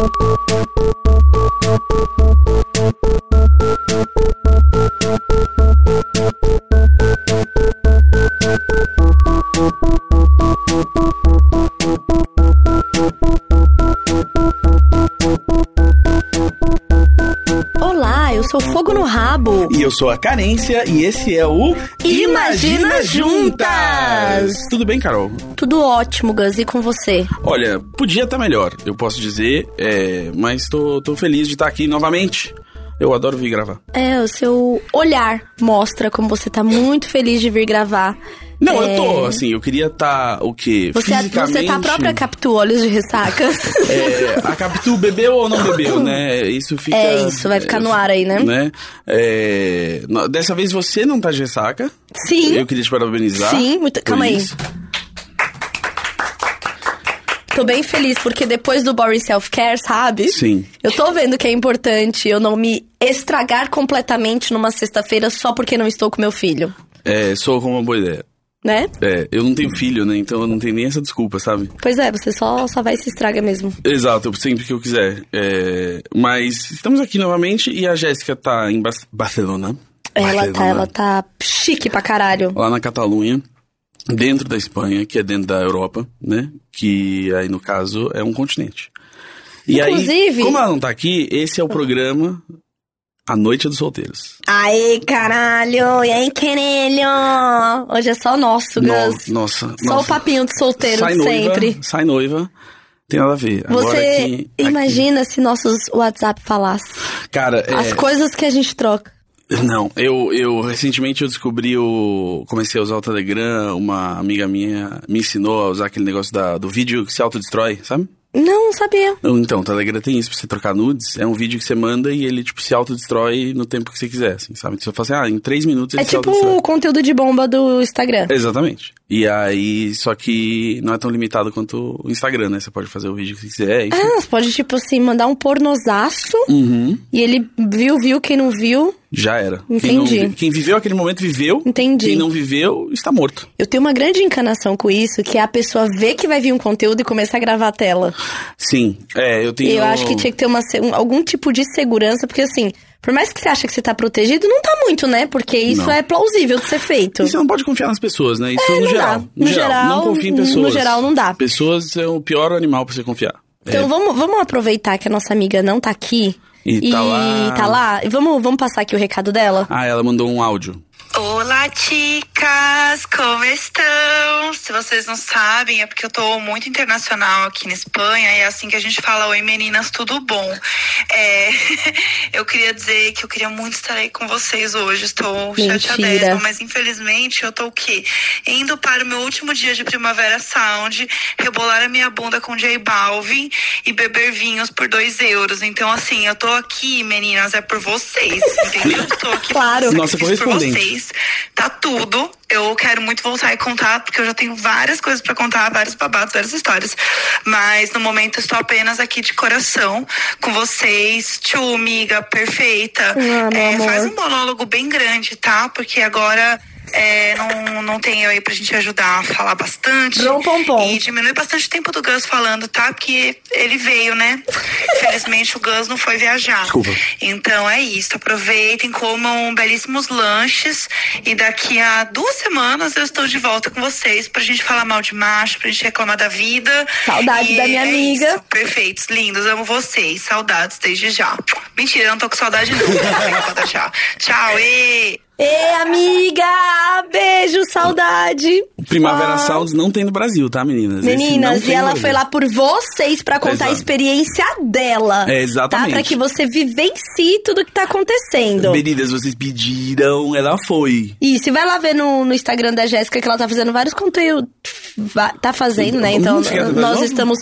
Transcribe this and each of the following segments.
Olá, sou a Carência e esse é o Imagina Juntas! Tudo bem, Carol? Tudo ótimo, Gus, e com você? Olha, podia estar melhor, eu posso dizer, é, mas tô, tô feliz de estar aqui novamente. Eu adoro vir gravar. É, o seu olhar mostra como você tá muito feliz de vir gravar. Não, É, eu tô, assim, eu queria estar o quê? Você, Fisicamente. você tá a própria Capitu Olhos de Ressaca. É, a Capitu bebeu ou não bebeu, né? Isso fica. É isso, vai ficar no ar aí, né? né? É, dessa vez você não tá de ressaca. Sim. Eu queria te parabenizar. Sim, muito- calma aí. isso. Tô bem feliz, porque depois do Boring Self Care, sabe? Sim. Eu tô vendo que é importante eu não me estragar completamente numa sexta-feira só porque não estou com meu filho, É, sou com uma boa ideia. Né? É, eu não tenho filho, né? Então eu não tenho nem essa desculpa, sabe? Pois é, você só, só vai e se estraga mesmo. Exato, sempre que eu quiser. É, mas estamos aqui novamente e a Jéssica tá em Bas- Barcelona. Ela tá, Barcelona, ela tá chique pra caralho. Lá na Catalunha, dentro da Espanha, que é dentro da Europa, né? Que aí, no caso, é um continente. E aí, Inclusive- como ela não tá aqui, esse é o programa A Noite dos Solteiros. Aê, caralho! E aí, querelho? Hoje é só nosso, No- Gus. nossa, Só nossa. o papinho de solteiro sai de noiva, sempre. Sai noiva, tem nada a ver. Você aqui- aqui- imagina se nossos WhatsApp falassem Cara, é... as coisas que a gente troca. Não, eu, eu recentemente eu descobri o. Comecei a usar o Telegram, uma amiga minha me ensinou a usar aquele negócio da, do vídeo que se autodestrói, sabe? Não, não sabia. Então, o Telegram tem isso pra você trocar nudes. É um vídeo que você manda e ele, tipo, se autodestrói no tempo que você quiser, assim, sabe? Você fala assim, ah, em três minutos ele É se tipo autodestrói. o conteúdo de bomba do Instagram. Exatamente. E aí, só que não é tão limitado quanto o Instagram, né? Você pode fazer o vídeo que você quiser, enfim. Ah, você pode, tipo assim, mandar um pornozaço Uhum. e ele viu, viu, quem não viu. Já era. Quem, não Entendi. quem viveu aquele momento viveu. Entendi. Quem não viveu está morto. Eu tenho uma grande encanação com isso, que é a pessoa ver que vai vir um conteúdo e começar a gravar a tela. Sim. É, eu tenho. Eu acho que tinha que ter uma, um- algum tipo de segurança, porque assim, por mais que você ache que você tá protegido, não tá muito, né? Porque isso Não. é plausível de ser feito. E você não pode confiar nas pessoas, né? Isso É, no não geral. dá. No geral, Não confie em no pessoas. geral, não dá. Pessoas é o pior animal pra você confiar. Então É. vamos, vamos aproveitar que a nossa amiga não tá aqui. E tá lá. tá lá. E vamos, vamos passar aqui o recado dela? Ah, ela mandou um áudio. Olá, chicas! Como estão? Se vocês não sabem, é porque eu tô muito internacional aqui na Espanha e é assim que a gente fala: Oi, meninas, tudo bom? É, eu queria dizer que eu queria muito estar aí com vocês hoje. Estou chateadésima, mas infelizmente eu tô o quê? Indo para o meu último dia de Primavera Sound, rebolar a minha bunda com J Balvin e beber vinhos por dois euros. Então, assim, eu tô aqui, meninas, é por vocês, entendeu? Estou aqui Claro. Nossa por correspondente. Vocês. Tá tudo. Eu quero muito voltar e contar, porque eu já tenho várias coisas pra contar, vários babados, várias histórias. Mas no momento estou apenas aqui de coração com vocês. Tchu, amiga, perfeita. Ah, É, faz um monólogo bem grande, tá? Porque agora. É, não, não tem eu aí pra gente ajudar a falar bastante. Brom, pom, pom. E diminui bastante o tempo do Gus falando, tá? Porque ele veio, né? Infelizmente o Gus não foi viajar. Desculpa. Então é isso. Aproveitem, comam belíssimos lanches. E daqui a duas semanas eu estou de volta com vocês pra gente falar mal de macho, pra gente reclamar da vida. Saudades E da minha é amiga. isso. Perfeitos, lindos, amo vocês. Saudades desde já. Mentira, eu não tô com saudade, não. Tchau, e. Ê, amiga! Beijo, saudade! Primavera Ah. Sounds não tem no Brasil, tá, meninas? Meninas, e ela foi lá por vocês pra contar a Exato. experiência dela. É, exatamente. Tá? Pra que você vivencie tudo que tá acontecendo. Meninas, vocês pediram, ela foi. Isso, e vai lá ver no, no Instagram da Jéssica que ela tá fazendo vários conteúdos. Tá fazendo, né? Então, fazer nós estamos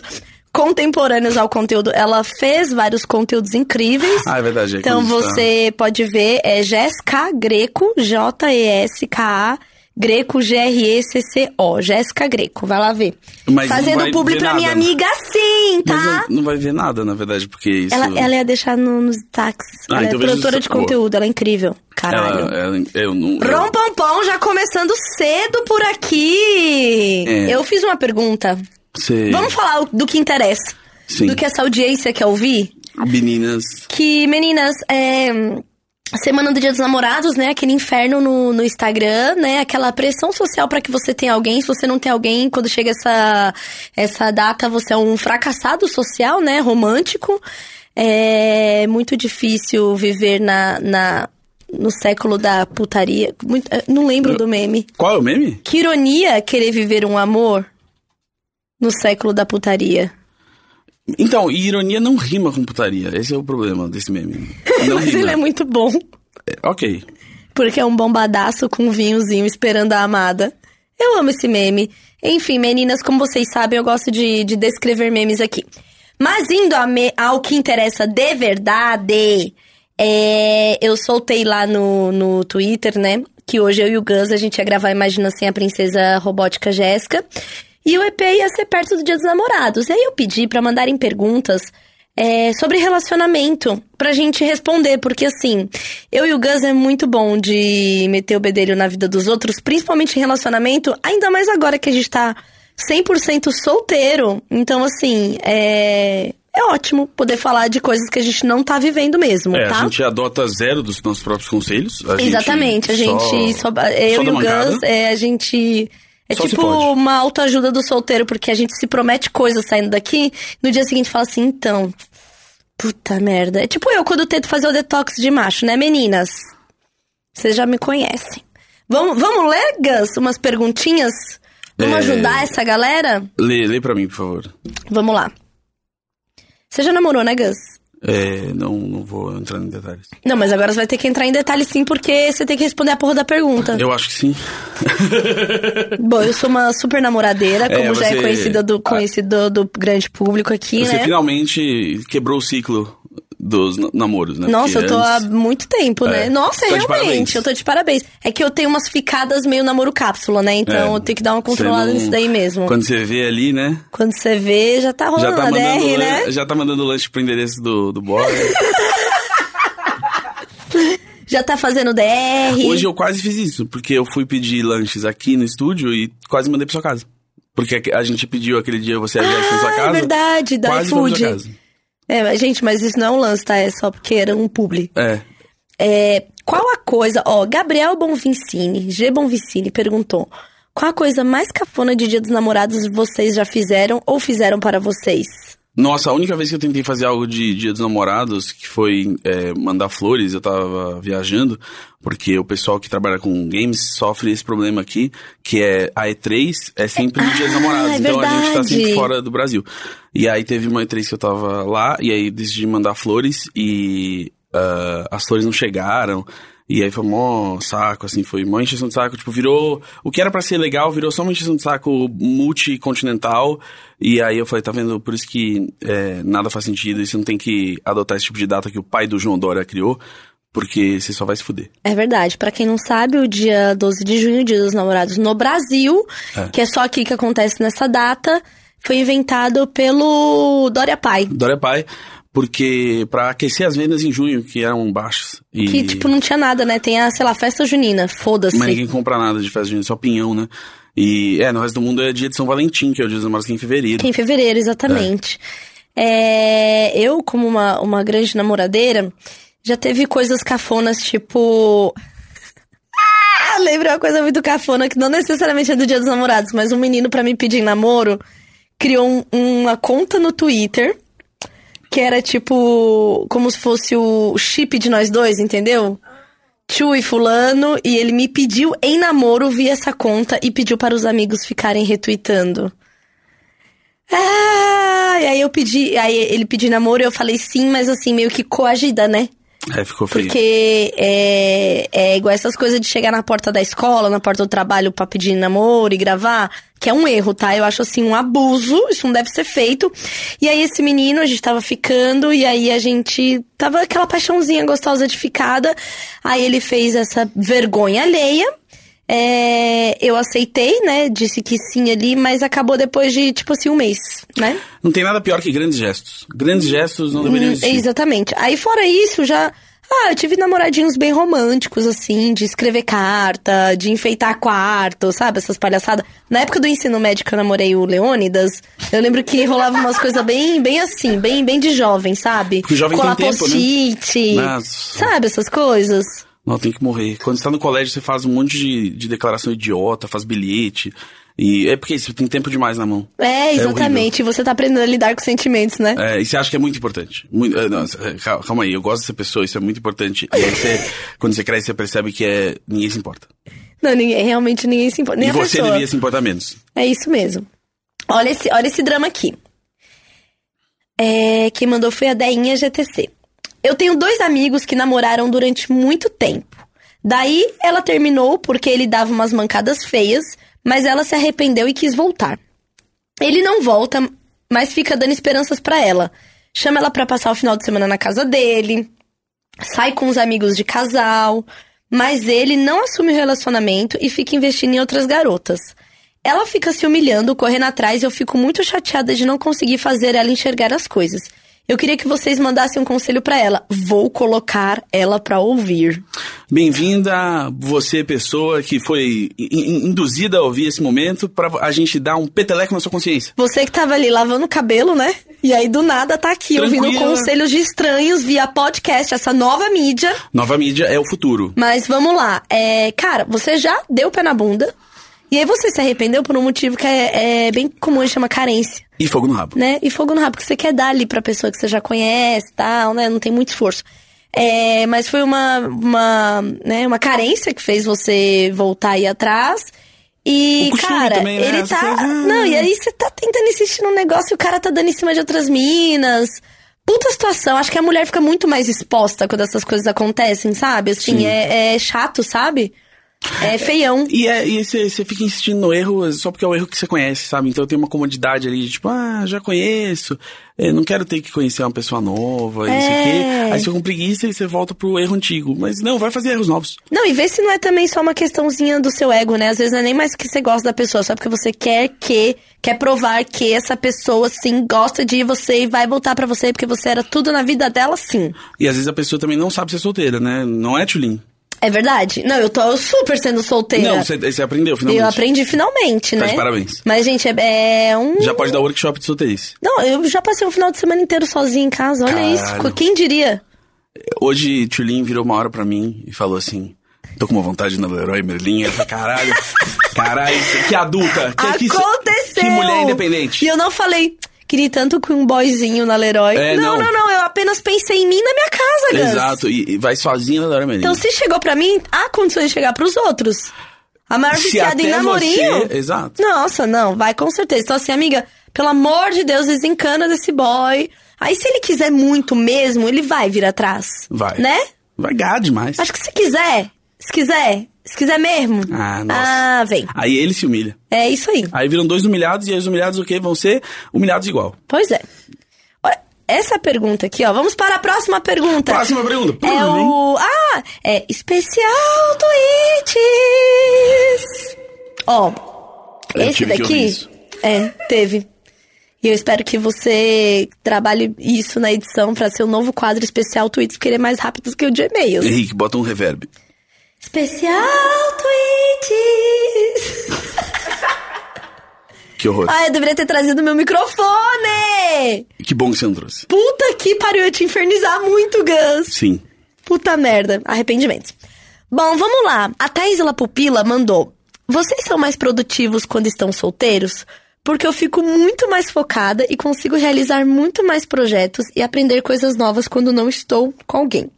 contemporâneos ao conteúdo. Ela fez vários conteúdos incríveis. Ah, é verdade. é Então quando está- você pode ver, é Jéssica Greco, J-E-S-K-A, Greco, G-R-E-C-C-O. Jéssica Greco, vai lá ver. Mas Fazendo ver pra minha nada, né? amiga sim, Mas tá? não, não vai ver nada, na verdade, porque isso... Ela, ela ia deixar no- nos destaques. Ah, ela então é produtora de conteúdo, ela é incrível. Caralho. Ela, ela- eu não... eu- Rom Pom Pom já começando cedo por aqui. É. Eu fiz uma pergunta. Vamos falar do que interessa. Sim. do que essa audiência quer ouvir. Meninas. Que, meninas, é. Semana do Dia dos Namorados, né? Aquele inferno no, no Instagram, né? Aquela pressão social para que você tenha alguém. Se você não tem alguém, quando chega essa, essa data, você é um fracassado social, né? Romântico. É muito difícil viver na, na, no século da putaria. Muito- eh, não lembro do meme. Qual é o meme? Que ironia querer viver um amor no século da putaria. Então, e ironia não rima com putaria. Esse é o problema desse meme. Mas rima. ele é muito bom. Ok. Porque é um bombadaço com um vinhozinho esperando a amada. Eu amo esse meme. Enfim, meninas, como vocês sabem, eu gosto de, de descrever memes aqui. Mas indo a me- ao que interessa de verdade, é, eu soltei lá no, no Twitter, né? Que hoje eu e o Gus, a gente ia gravar Imagina Sem a Princesa Robótica Jéssica. E o EP ia ser perto do Dia dos Namorados. E aí eu pedi pra mandarem perguntas é, sobre relacionamento pra gente responder, porque assim, eu e o Gus é muito bom de meter o bedelho na vida dos outros, principalmente em relacionamento, ainda mais agora que a gente tá 100% solteiro. Então, assim, é, é ótimo poder falar de coisas que a gente não tá vivendo mesmo, É, tá? a gente adota zero dos nossos próprios conselhos. A gente Exatamente, a gente só, eu só e o. Gus, é, a gente é Só tipo uma autoajuda do solteiro, porque a gente se promete coisas saindo daqui, no dia seguinte fala assim, então, puta merda. É tipo eu quando tento fazer o detox de macho, né, meninas? Vocês já me conhecem. Vamos, vamos ler, Gus, umas perguntinhas? Vamos É. ajudar essa galera? Lê, lê pra mim, por favor. Vamos lá. Você já namorou, né, Gus? É, não, não vou entrar em detalhes. Não, mas agora você vai ter que entrar em detalhes sim, porque você tem que responder a porra da pergunta. Eu acho que sim. Bom, eu sou uma super namoradeira, É, como já é você- conhecida do, conhecido do grande público aqui, Você né? finalmente quebrou o ciclo dos na- namoros, né? Nossa, Porque eu tô há antes- muito tempo, né? É. Nossa, Tá realmente, eu tô de parabéns. É que eu tenho umas ficadas meio namoro cápsula, né? Então É, eu tenho que dar uma controlada não- nisso daí mesmo. Quando... Quando você vê ali, né? você vê, já tá Já rolando tá, a DR, lan- né? já tá mandando lanche pro endereço do, do boy. Já tá fazendo DR. Hoje eu quase fiz isso, porque eu fui pedir lanches aqui no estúdio e quase mandei pra sua casa. Porque a gente pediu aquele dia você e a Jéssica na sua Ah, casa. é verdade, da iFood. É, mas, gente, mas isso não é um lance, tá? É só porque era um publi. É. É, qual a coisa. Ó, Gabriel Bonvicini, G. Bonvicini, perguntou: Qual a coisa mais cafona de Dia dos Namorados vocês já fizeram ou fizeram para vocês? Nossa, a única vez que eu tentei fazer algo de Dia dos Namorados, que foi é, mandar flores, eu tava viajando, porque o pessoal que trabalha com games sofre esse problema aqui, que é a E3 é sempre no Dia dos Namorados, é então a gente tá sempre fora do Brasil. E aí teve uma E3 que eu tava lá, e aí decidi mandar flores, e ah, as flores não chegaram, e aí foi mó saco, assim, foi mó encheção de saco, tipo, virou, o que era pra ser legal, virou só uma encheção de saco multicontinental, e aí eu falei, tá vendo, por isso que é, nada faz sentido, e você não tem que adotar esse tipo de data que o pai do João Dória criou, porque você só vai se fuder. É verdade. Pra quem não sabe, o dia 12 de junho, Dia dos Namorados no Brasil, É. que é só aqui que acontece nessa data, foi inventado pelo Dória Pai. Dória pai, porque pra aquecer as vendas em junho, que eram baixas. E... Que, tipo, não tinha nada, né? Tem a, sei lá, festa junina. Foda-se. Mas ninguém compra nada de festa junina, só pinhão, né? E, é, no resto do mundo é dia de São Valentim, que é o dia dos namorados que é em fevereiro. É em fevereiro, exatamente. É, eu, como uma, uma grande namoradeira, já teve coisas cafonas, tipo. Ah, lembra uma coisa muito cafona, que não necessariamente é do Dia dos Namorados, mas um menino, pra me pedir namoro, criou um- uma conta no Twitter, que era tipo. como se fosse o chip de nós dois, entendeu? Tchu e fulano, e ele me pediu em namoro via essa conta e pediu para os amigos ficarem retweetando. Ah, e aí eu pedi, aí ele pediu namoro e eu falei sim, mas assim, meio que coagida, né? É, ficou feio. Porque é, é igual essas coisas de chegar na porta da escola, na porta do trabalho pra pedir namoro e gravar, que é um erro, tá? Eu acho assim um abuso, isso não deve ser feito. E aí esse menino, a gente tava ficando, e aí a gente tava aquela paixãozinha gostosa edificada. Aí ele fez essa vergonha alheia. É, eu aceitei, né? Disse que sim ali, mas acabou depois de, tipo assim, um mês, né? Não tem nada pior que grandes gestos. Grandes gestos não deveriam Hum, existir. Exatamente. Aí fora isso, já Ah, eu tive namoradinhos bem românticos, assim, de escrever carta, de enfeitar quarto, sabe? Essas palhaçadas. Na época do ensino médio que eu namorei o Leônidas, eu lembro que rolava umas coisas bem, bem assim, bem, bem de jovem, sabe? Porque jovem Colar tem tempo, né? sabe? Essas coisas. Não, tem que morrer. Quando você tá no colégio, você faz um monte de, de declaração idiota, faz bilhete. E é porque você tem tempo demais na mão. É, exatamente. e você tá aprendendo a lidar com sentimentos, né? É, e você acha que é muito importante. Muito, é, não, é, calma, aí, eu gosto dessa pessoa, isso é muito importante. E aí você, quando você cresce, você percebe que é, ninguém se importa. Não, ninguém, realmente ninguém se importa. Nem e você pessoa. devia se importar menos. É isso mesmo. Olha esse, olha esse drama aqui. É, quem mandou foi a Deinha GTC. Eu tenho dois amigos que namoraram durante muito tempo. Daí ela terminou porque ele dava umas mancadas feias, mas ela se arrependeu e quis voltar. Ele não volta, mas fica dando esperanças pra ela. Chama ela pra passar o final de semana na casa dele, sai com os amigos de casal, mas ele não assume o relacionamento e fica investindo em outras garotas. Ela fica se humilhando, correndo atrás e eu fico muito chateada de não conseguir fazer ela enxergar as coisas. Eu queria que vocês mandassem um conselho pra ela. Vou colocar ela pra ouvir. Bem-vinda, você, pessoa que foi in- in- induzida a ouvir esse momento, pra a gente dar um peteleco na sua consciência. Você que tava ali lavando o cabelo, né? E aí do nada tá aqui ouvindo Tranquila. conselhos de estranhos via podcast, essa nova mídia. Nova mídia é o futuro. Mas vamos lá. É, cara, você já deu pé na bunda. E aí você se arrependeu por um motivo que é, é bem comum, chama carência, E fogo no rabo. né? E fogo no rabo, que você quer dar ali pra pessoa que você já conhece e tal, né? Não tem muito esforço. É, mas foi uma, uma, né, uma carência que fez você voltar aí atrás. E, cara, também, né? ele Essa tá. coisa, ah. Não, e aí você tá tentando insistir num negócio e o cara tá dando em cima de outras minas. Puta situação, acho que a mulher fica muito mais exposta quando essas coisas acontecem, sabe? Assim, Sim. é, é chato, sabe? É feião. E é, e você você fica insistindo no erro só porque é o erro que você conhece, sabe? Então tem uma comodidade ali, de, tipo, ah, já conheço, é, não quero ter que conhecer uma pessoa nova, isso É. aqui. Aí você com preguiça e você volta pro erro antigo. Mas não, vai fazer erros novos. Não, e vê se não é também só uma questãozinha do seu ego, né? Às vezes não é nem mais que você gosta da pessoa, só porque você quer que, quer provar que essa pessoa, sim, gosta de você e vai voltar pra você, porque você era tudo na vida dela, sim. E às vezes a pessoa também não sabe ser solteira, né? Não é Tulin. É verdade? Não, eu tô super sendo solteira. Não, você, você aprendeu finalmente. Eu aprendi finalmente, Tá né? de parabéns. Mas, gente, é, é um. Já pode dar workshop de solteirice. Não, eu já passei um final de semana inteiro sozinha em casa. Olha Caralho. isso. Quem diria? Hoje, Tulin virou uma hora pra mim e falou assim: tô com uma vontade na Leroy Merlin. Falei, caralho, caralho, que adulta. Que, que- Aconteceu! Que mulher independente. E eu não falei, queria tanto com um boyzinho na Leroy. É, não, não. não, não, eu apenas pensei em mim na minha casa, Gus. Exato, e, e vai sozinha na Leroy Merlin. Então, se chegou pra mim, há condições de chegar pros outros. A maior Se viciada em namorinho. você- exato. Nossa, não, vai com certeza. Então, assim, amiga, pelo amor de Deus, desencana desse boy. Aí, se ele quiser muito mesmo, ele vai vir atrás. Vai. Né? Vai gar demais. Acho que se quiser, se quiser, se quiser mesmo. Ah, nossa. Ah, vem. Aí ele se humilha. É isso aí. Aí viram dois humilhados e os humilhados o quê? Vão ser humilhados igual. Pois é. Olha, essa pergunta aqui, ó. Vamos para a próxima pergunta. Próxima pergunta. É o. Ah! É especial tweets! Ó, Eu esse daqui. É, teve. E eu espero que você trabalhe isso na edição pra ser um novo quadro especial tweets, porque ele é mais rápido do que o de e-mails. Henrique, bota um reverb. Especial tweets! Que horror. Ah, eu deveria ter trazido meu microfone! Que bom que você não trouxe. Puta que pariu, eu te infernizar muito, Gus. Sim. Puta merda, arrependimentos. Bom, vamos lá. A Thaís La Pupila mandou. Vocês são mais produtivos quando estão solteiros? Porque eu fico muito mais focada e consigo realizar muito mais projetos e aprender coisas novas quando não estou com alguém.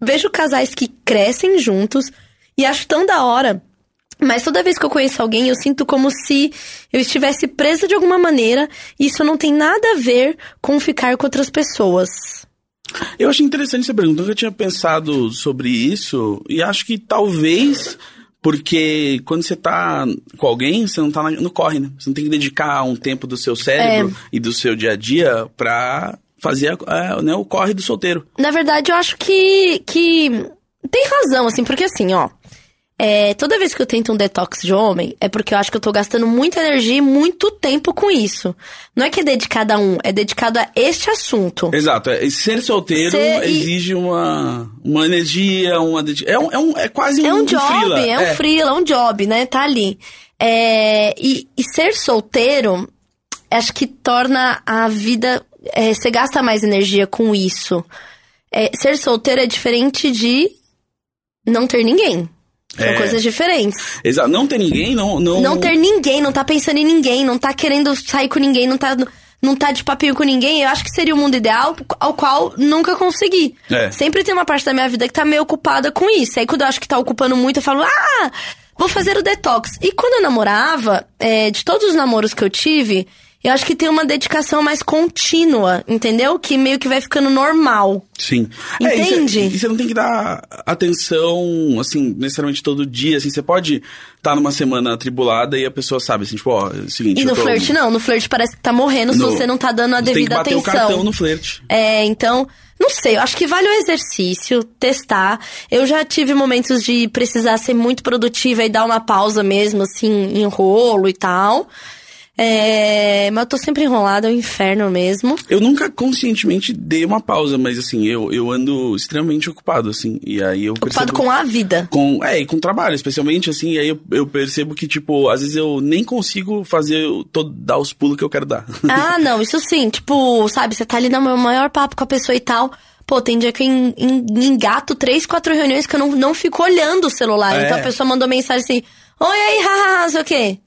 Vejo casais que crescem juntos e acho tão da hora. Mas toda vez que eu conheço alguém, eu sinto como se eu estivesse presa de alguma maneira e isso não tem nada a ver com ficar com outras pessoas. Eu achei interessante essa pergunta. Eu nunca tinha pensado sobre isso. E acho que talvez porque quando você tá com alguém, você não tá no corre, né? Você não tem que dedicar um tempo do seu cérebro É. e do seu dia a dia pra fazer a- né, o corre do solteiro. Na verdade, eu acho que, que tem razão, assim, porque assim, ó. é, toda vez que eu tento um detox de homem, é porque eu acho que eu tô gastando muita energia e muito tempo com isso. Não é que é dedicado a um, é dedicado a este assunto. Exato. é- Ser solteiro Ser- e- exige uma, uma energia, uma é, um, é, um, é quase É um job, freela. é um freela, é um job, né? Tá ali. É, e, e ser solteiro, acho que torna a vida. É, você gasta mais energia com isso. É, ser solteiro é diferente de não ter ninguém. São É. coisas diferentes. Exato. Não ter ninguém, não... Não, Não ter ninguém, não tá pensando em ninguém, não tá querendo sair com ninguém, não tá, não tá de papinho com ninguém. Eu acho que seria o mundo ideal ao qual nunca consegui. É. Sempre tem uma parte da minha vida que tá meio ocupada com isso. Aí quando eu acho que tá ocupando muito, eu falo, ah, vou fazer o detox. E quando eu namorava, é, de todos os namoros que eu tive, eu acho que tem uma dedicação mais contínua, entendeu? Que meio que vai ficando normal. Sim. É, Entende? você- e você não tem que dar atenção, assim, necessariamente todo dia, assim, você pode estar numa semana atribulada e a pessoa sabe, assim, tipo, ó, é o seguinte... E no tô- flerte não, no flerte parece que tá morrendo se no- você não tá dando a Você tem que devida bater atenção. o cartão no flerte. É, então, não sei, eu acho que vale o exercício, testar. Eu já tive momentos de precisar ser muito produtiva e dar uma pausa mesmo, assim, enrolo e tal. É, mas eu tô sempre enrolada, é um inferno mesmo. Eu nunca conscientemente dei uma pausa, mas assim, eu, eu ando extremamente ocupado, assim, e aí eu Ocupado percebo... com a vida. Com, é, e com trabalho, especialmente, assim, e aí eu, eu percebo que, tipo, às vezes eu nem consigo fazer, o- todo, dar os pulos que eu quero dar. Ah, não, isso sim, tipo, sabe, você tá ali no maior papo com a pessoa e tal. Pô, tem dia que eu en- en- engato três, quatro reuniões que eu não, não fico olhando o celular. É. Então a pessoa mandou mensagem assim: Oi, aí, haha, sei o quê.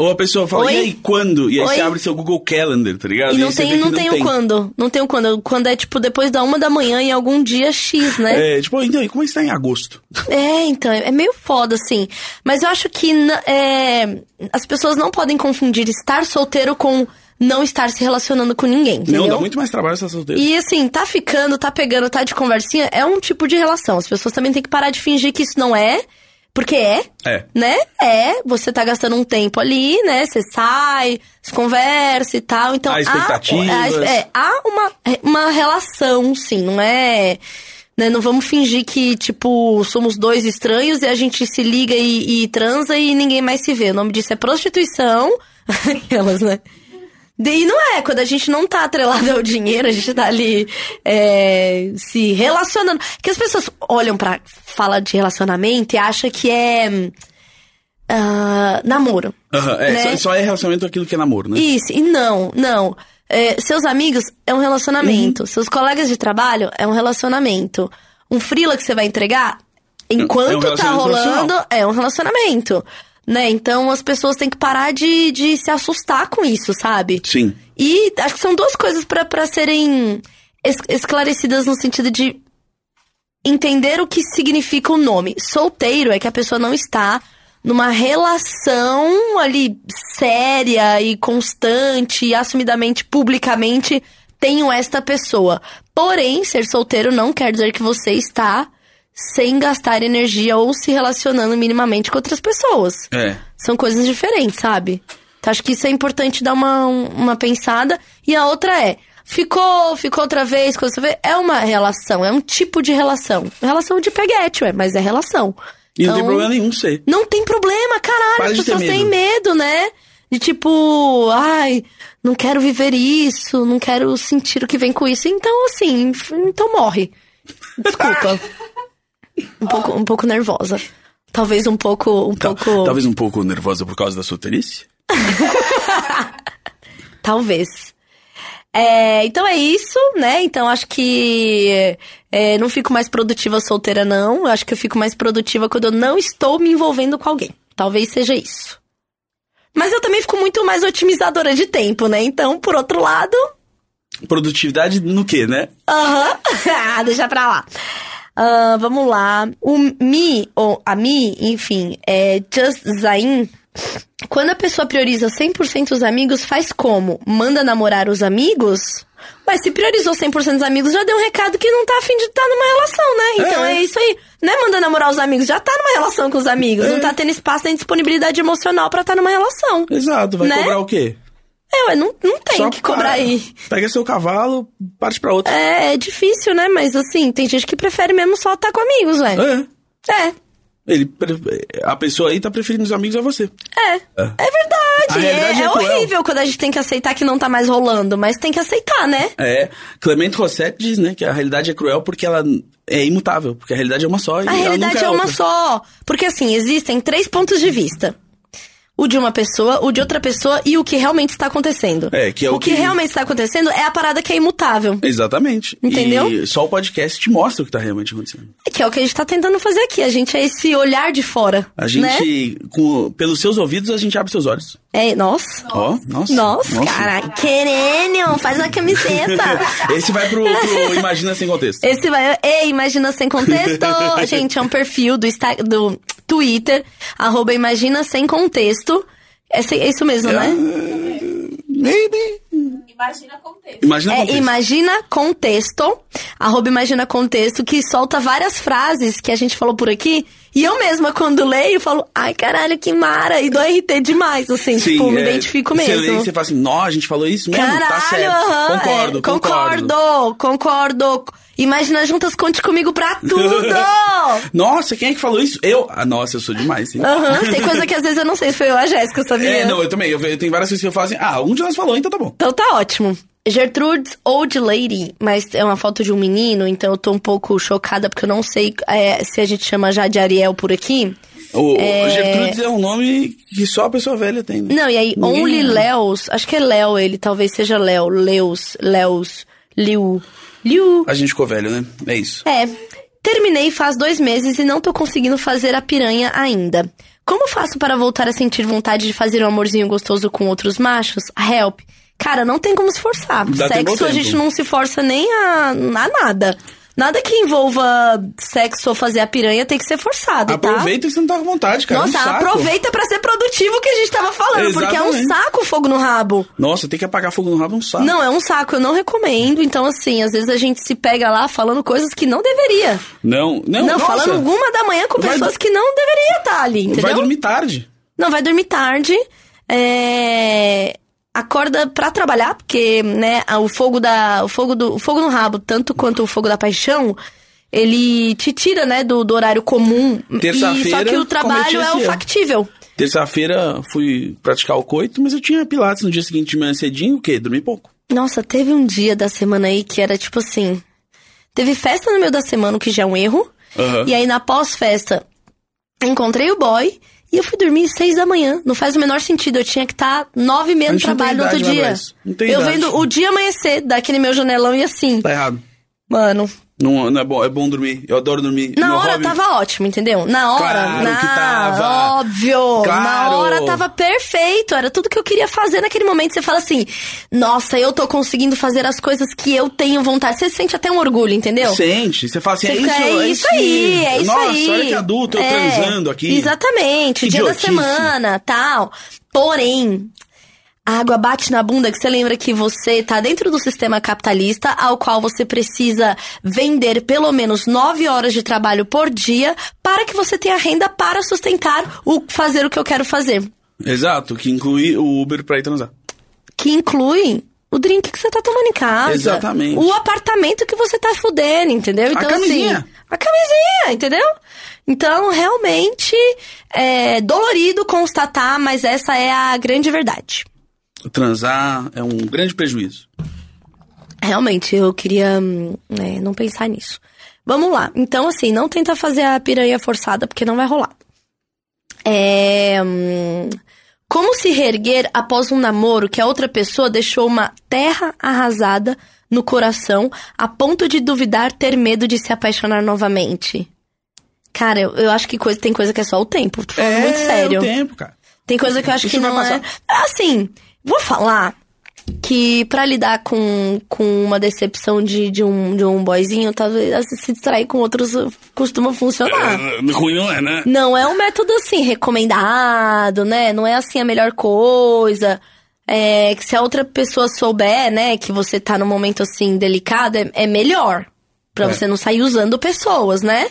Ou a pessoa fala, Oi? e aí, quando? E aí Oi? você abre seu Google Calendar, tá ligado? E não você tem, não tem o quando. Não tem o quando. Quando é tipo depois da uma da manhã em algum dia X, né? É, tipo, então, e como é que tá em agosto? É, então, é meio foda, assim. Mas eu acho que é, as pessoas não podem confundir estar solteiro com não estar se relacionando com ninguém, entendeu? Não, dá muito mais trabalho estar solteiro. E assim, tá ficando, tá pegando, tá de conversinha, é um tipo de relação. As pessoas também têm que parar de fingir que isso não é, porque é, É. né? É, você tá gastando um tempo ali, né? Você sai, se conversa e tal. Então, Há expectativas. há, é, há uma, uma relação, sim, não é. Né, não vamos fingir que, tipo, somos dois estranhos e a gente se liga e, e transa e ninguém mais se vê. O nome disso é prostituição. Aquelas, né? E não é, quando a gente não tá atrelado ao dinheiro, a gente tá ali é, se relacionando. Que as pessoas olham pra fala de relacionamento e acham que é ah, namoro. Aham, é, né? só, só é relacionamento aquilo que é namoro, né? Isso, e não, não. É, seus amigos é um relacionamento. Seus colegas de trabalho é um relacionamento. Um frila que você vai entregar, enquanto tá relacionamento rolando, profissional. é um relacionamento. Né? Então as pessoas têm que parar de, de se assustar com isso, sabe? Sim. E acho que são duas coisas pra pra serem es- esclarecidas no sentido de entender o que significa o nome. Solteiro é que a pessoa não está numa relação ali séria e constante e assumidamente, publicamente, tenho esta pessoa. Porém, ser solteiro não quer dizer que você está sem gastar energia ou se relacionando minimamente com outras pessoas. É. São coisas diferentes, sabe? Então acho que isso é importante dar uma, uma pensada. E a outra é, ficou, ficou outra vez, ficou outra vez. É uma relação, é um tipo de relação. Relação de peguete, ué, mas é relação. E não tem Então, problema nenhum ser. Não tem problema, caralho. Para As pessoas têm medo. medo, né? De tipo, ai, não quero viver isso, não quero sentir o que vem com isso. Então, assim, então morre. Desculpa. um, pouco, um pouco nervosa. Talvez um pouco. Um Tá- pouco. Talvez um pouco nervosa por causa da solteirice. Talvez. É, então é isso, né? Então acho que é, não fico mais produtiva solteira, não. Eu acho que eu fico mais produtiva quando eu não estou me envolvendo com alguém. Talvez seja isso. Mas eu também fico muito mais otimizadora de tempo, né? Então, por outro lado. Produtividade no quê, né? Aham. Ah, Deixa pra lá. Ah, vamos lá. O Mi, ou a Mi, enfim, é Just Zain. Quando a pessoa prioriza 100% os amigos, faz como? Manda namorar os amigos? Mas se priorizou 100% dos amigos, já deu um recado que não tá afim de estar numa relação, né? Então é. É. isso aí. Não é manda namorar os amigos, já tá numa relação com os amigos. Não tá tendo espaço nem disponibilidade emocional pra estar numa relação. Exato, vai Né? cobrar o quê? É, ué, não, não tem Só que cobrar para- aí. Pega seu cavalo, parte pra outra. É, é difícil, né? Mas assim, tem gente que prefere mesmo só estar com amigos, velho. É. É. Ele, a pessoa aí tá preferindo os amigos a você. É. É verdade. A realidade é, é é horrível quando a gente tem que aceitar que não tá mais rolando, mas tem que aceitar, né? É, Clemente Rossetti diz, né, que a realidade é cruel porque ela é imutável, porque a realidade é uma só A realidade nunca é uma só. Porque assim, existem três pontos de vista. O de uma pessoa, o de outra pessoa e o que realmente está acontecendo. É, que é o que... que- realmente está acontecendo é a parada que é imutável. Exatamente. Entendeu? E só o podcast te mostra o que tá realmente acontecendo. Que é o que a gente tá tentando fazer aqui. A gente é esse olhar de fora. A gente, Né? com, pelos seus ouvidos, a gente abre seus olhos. É, nossa. Ó, nossa. Nossa, cara. Querendo, faz uma camiseta. Esse vai pro, pro Imagina Sem Contexto. Esse vai. Ei, imagina sem contexto. Gente, é um perfil do, Insta, do Twitter, arroba imagina sem contexto. É, é isso mesmo, né? Maybe. Imagina contexto. Imagina É contexto. imagina contexto, arroba imagina contexto, que solta várias frases que a gente falou por aqui. E eu mesma, quando leio, falo, ai caralho, que mara, e dou RT demais, assim, Sim, tipo, me é, identifico Você mesmo. lê e você fala assim, nó, a gente falou isso mesmo? Caralho, tá certo. aham, concordo, é, concordo. concordo, concordo. Imagina juntas, conte comigo pra tudo! Nossa, quem é que falou isso? Eu? Ah, nossa, eu sou demais, hein? Aham, tem coisa que às vezes eu não sei se foi eu ou a Jéssica, sabia? É, não, eu também. Eu, eu tenho várias coisas que eu falo assim, ah, algum de nós falou, então tá bom. Então tá ótimo. Gertrude's Old Lady, mas é uma foto de um menino, então eu tô um pouco chocada porque eu não sei é, se a gente chama já de Ariel por aqui. O É. Gertrudes é um nome que só a pessoa velha tem, né? Não, e aí, Ninguém Only. Leos, acho que é Léo ele, talvez seja Léo, Leus, Leus, Liu, Liu. A gente ficou velho, né? É isso. É, terminei faz dois meses e não tô conseguindo fazer a piranha ainda. Como faço para voltar a sentir vontade de fazer um amorzinho gostoso com outros machos? Help. Cara, não tem como se forçar. Dá sexo a gente não se força nem a, a nada. Nada que envolva sexo ou fazer a piranha tem que ser forçado, tá? Aproveita que você não tá com vontade, cara. Nossa, é um aproveita pra ser produtivo que a gente tava falando, porque é um Exatamente. saco o fogo no rabo. Nossa, tem que apagar fogo no rabo é um saco. Não, é um saco, eu não recomendo. Então, assim, às vezes a gente se pega lá falando coisas que não deveria. Não, não, Não, nossa, falando uma da manhã com Vai pessoas do- que não deveria estar ali, entendeu? Vai dormir tarde. Não, vai dormir tarde. É... Acorda pra trabalhar, porque, né, o fogo da. O fogo do. O fogo no rabo, tanto quanto o fogo da paixão, ele te tira, né, do, do horário comum. E, Terça-feira, só que o trabalho é o factível. Terça-feira fui praticar o coito, mas eu tinha pilates no dia seguinte de manhã cedinho, o quê? Dormi pouco. Nossa, teve um dia da semana aí que era tipo assim. Teve festa no meio da semana, o que já é um erro. Aham. E aí na pós-festa, encontrei o boy e eu fui dormir seis da manhã. Não faz o menor sentido. Eu tinha que estar nove e meia no trabalho no outro idade, dia. Não tem eu idade. vendo o dia amanhecer daquele meu janelão e assim. Tá errado. Mano, Não, não é bom, é bom dormir. Eu adoro dormir. na Meu hora hobby- tava ótimo, entendeu? Na hora, Claro na... que tava. óbvio. Na Claro. hora tava perfeito. Era tudo que eu queria fazer naquele momento. Você fala assim: "Nossa, eu tô conseguindo fazer as coisas que eu tenho vontade". Você sente até um orgulho, entendeu? Sente. Você fala assim, Você é fica, isso, é isso aí, é isso Nossa, aí. olha que adulto, eu É, transando aqui. Exatamente, Que dia da idiotice. semana, tal. Porém, a água bate na bunda que você lembra que você tá dentro do sistema capitalista, ao qual você precisa vender pelo menos nove horas de trabalho por dia para que você tenha renda para sustentar o fazer o que eu quero fazer. Exato, que inclui o Uber pra ir transar. Que inclui o drink que você tá tomando em casa. Exatamente. O apartamento que você tá fudendo, entendeu? Então, camisinha. assim. A camisinha, entendeu? Então, realmente, é dolorido constatar, mas essa é a grande verdade. Transar é um grande prejuízo. Realmente, eu queria hum, é, não pensar nisso. Vamos lá. Então, assim, não tenta fazer a piranha forçada, porque não vai rolar. É. hum, como se reerguer após um namoro que a outra pessoa deixou uma terra arrasada no coração a ponto de duvidar ter medo de se apaixonar novamente? Cara, eu, eu acho que coisa, tem coisa que é só o tempo. Tô falando muito sério. o tempo, cara. Tem coisa que eu acho Isso que não é. Assim, vou falar que pra lidar com, com uma decepção de, de, um, de um boyzinho, talvez se distrair com outros costuma funcionar. É, ruim não é, né? Não é um método assim recomendado, né? Não é assim a melhor coisa. É que se a outra pessoa souber, né, que você tá num momento assim delicado, é, é melhor. Pra É. você não sair usando pessoas, né?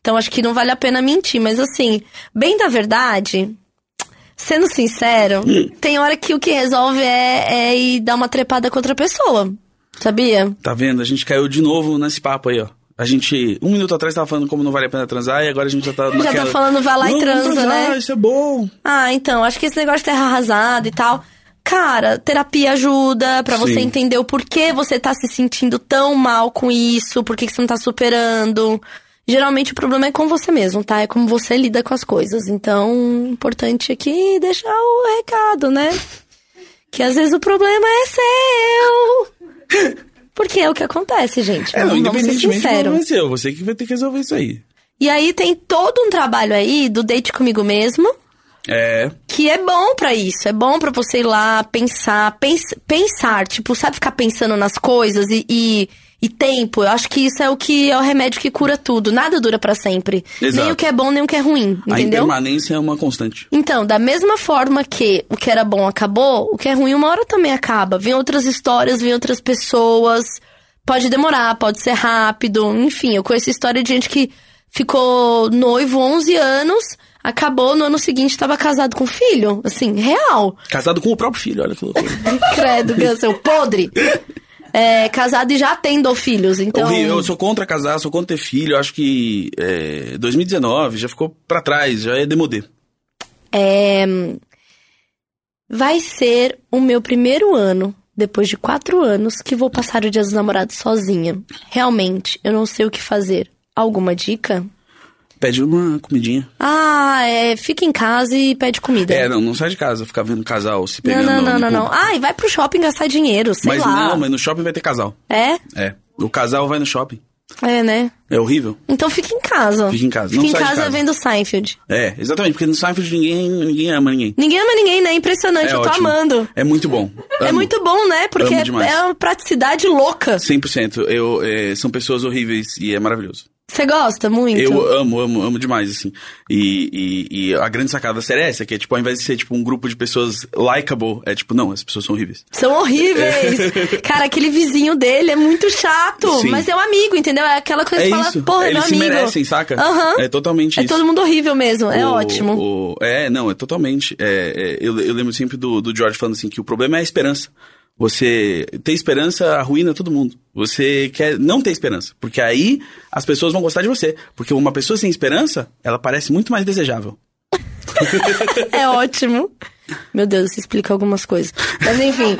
Então acho que não vale a pena mentir, mas assim, bem da verdade, sendo sincero, Hum. tem hora que o que resolve é, é ir dar uma trepada com outra pessoa. Sabia? Tá vendo? A gente caiu de novo nesse papo aí, ó. A gente, um minuto atrás, tava falando como não vale a pena transar e agora a gente já tá naquela... Já tá falando vai lá e Não, vamos transa, transar, né? isso é bom. Ah, então, acho que esse negócio de terra arrasada e tal. Cara, terapia ajuda pra você entender o porquê você tá se sentindo tão mal com isso, por que que você não tá superando. Geralmente o problema é com você mesmo, tá? É como você lida com as coisas. Então, o importante aqui é deixar o recado, né? Que às vezes o problema é seu. Porque é o que acontece, gente. É, não, independentemente do problema seu, você que vai ter que resolver isso aí. E aí tem todo um trabalho aí do date comigo mesmo, É, que é bom pra isso. É bom pra você ir lá pensar, pens- pensar, tipo, sabe ficar pensando nas coisas e, e, e tempo. Eu acho que isso é o que é o remédio que cura tudo. Nada dura pra sempre. Exato. Nem o que é bom, nem o que é ruim, a entendeu? impermanência é uma constante. Então, da mesma forma que o que era bom acabou, o que é ruim uma hora também acaba. Vem outras histórias, vem outras pessoas. Pode demorar, pode ser rápido. Enfim, eu conheço história de gente que ficou noivo 11 anos, acabou no ano seguinte tava casado com filho. Assim, real. Casado com o próprio filho, olha que loucura. Credo, meu, seu podre. É, casado e já tendo filhos, então... Eu sou contra casar, sou contra ter filho. Eu acho que é, 2019 já ficou pra trás, já é demodê. É, vai ser o meu primeiro ano, depois de quatro anos, que vou passar o Dia dos Namorados sozinha. Realmente, eu não sei o que fazer. Alguma dica? Pede uma comidinha. Ah, é, fica em casa e pede comida. É, não, não sai de casa, ficar vendo casal se não, pegando. não, não, não, não. ponto. Ah, e vai pro shopping gastar dinheiro, sei Mas lá. não, mas no shopping vai ter casal. É? É. O casal vai no shopping. É, né? É horrível. Então fica em casa. Fica em casa, Fica não em sai de casa, casa. vendo Seinfeld. É, exatamente, porque no Seinfeld ninguém, ninguém ama ninguém. Ninguém ama ninguém, né? Impressionante, É eu tô ótimo. amando. É muito bom. É Amo. muito bom, né? Porque é, é uma praticidade louca. 100%. Eu, é, são pessoas horríveis e é maravilhoso. Você gosta muito? Eu amo, amo, amo demais, assim. E, e, e a grande sacada da série é essa, que é, tipo, ao invés de ser, tipo, um grupo de pessoas likable, é tipo, não, as pessoas são horríveis. São horríveis. Cara, aquele vizinho dele é muito chato. Sim. Mas é um amigo, entendeu? É aquela coisa É que fala, isso. porra, é meu Eles se amigo. merecem, saca? Aham. É totalmente É isso. todo mundo horrível mesmo. É O- ótimo. o- é, não, é totalmente. É, é, eu, eu lembro sempre do, do George falando assim que o problema é a esperança. Você ter esperança arruína todo mundo. Você quer não ter esperança, porque aí as pessoas vão gostar de você. Porque uma pessoa sem esperança, ela parece muito mais desejável. É ótimo. Meu Deus, isso explica algumas coisas. Mas enfim.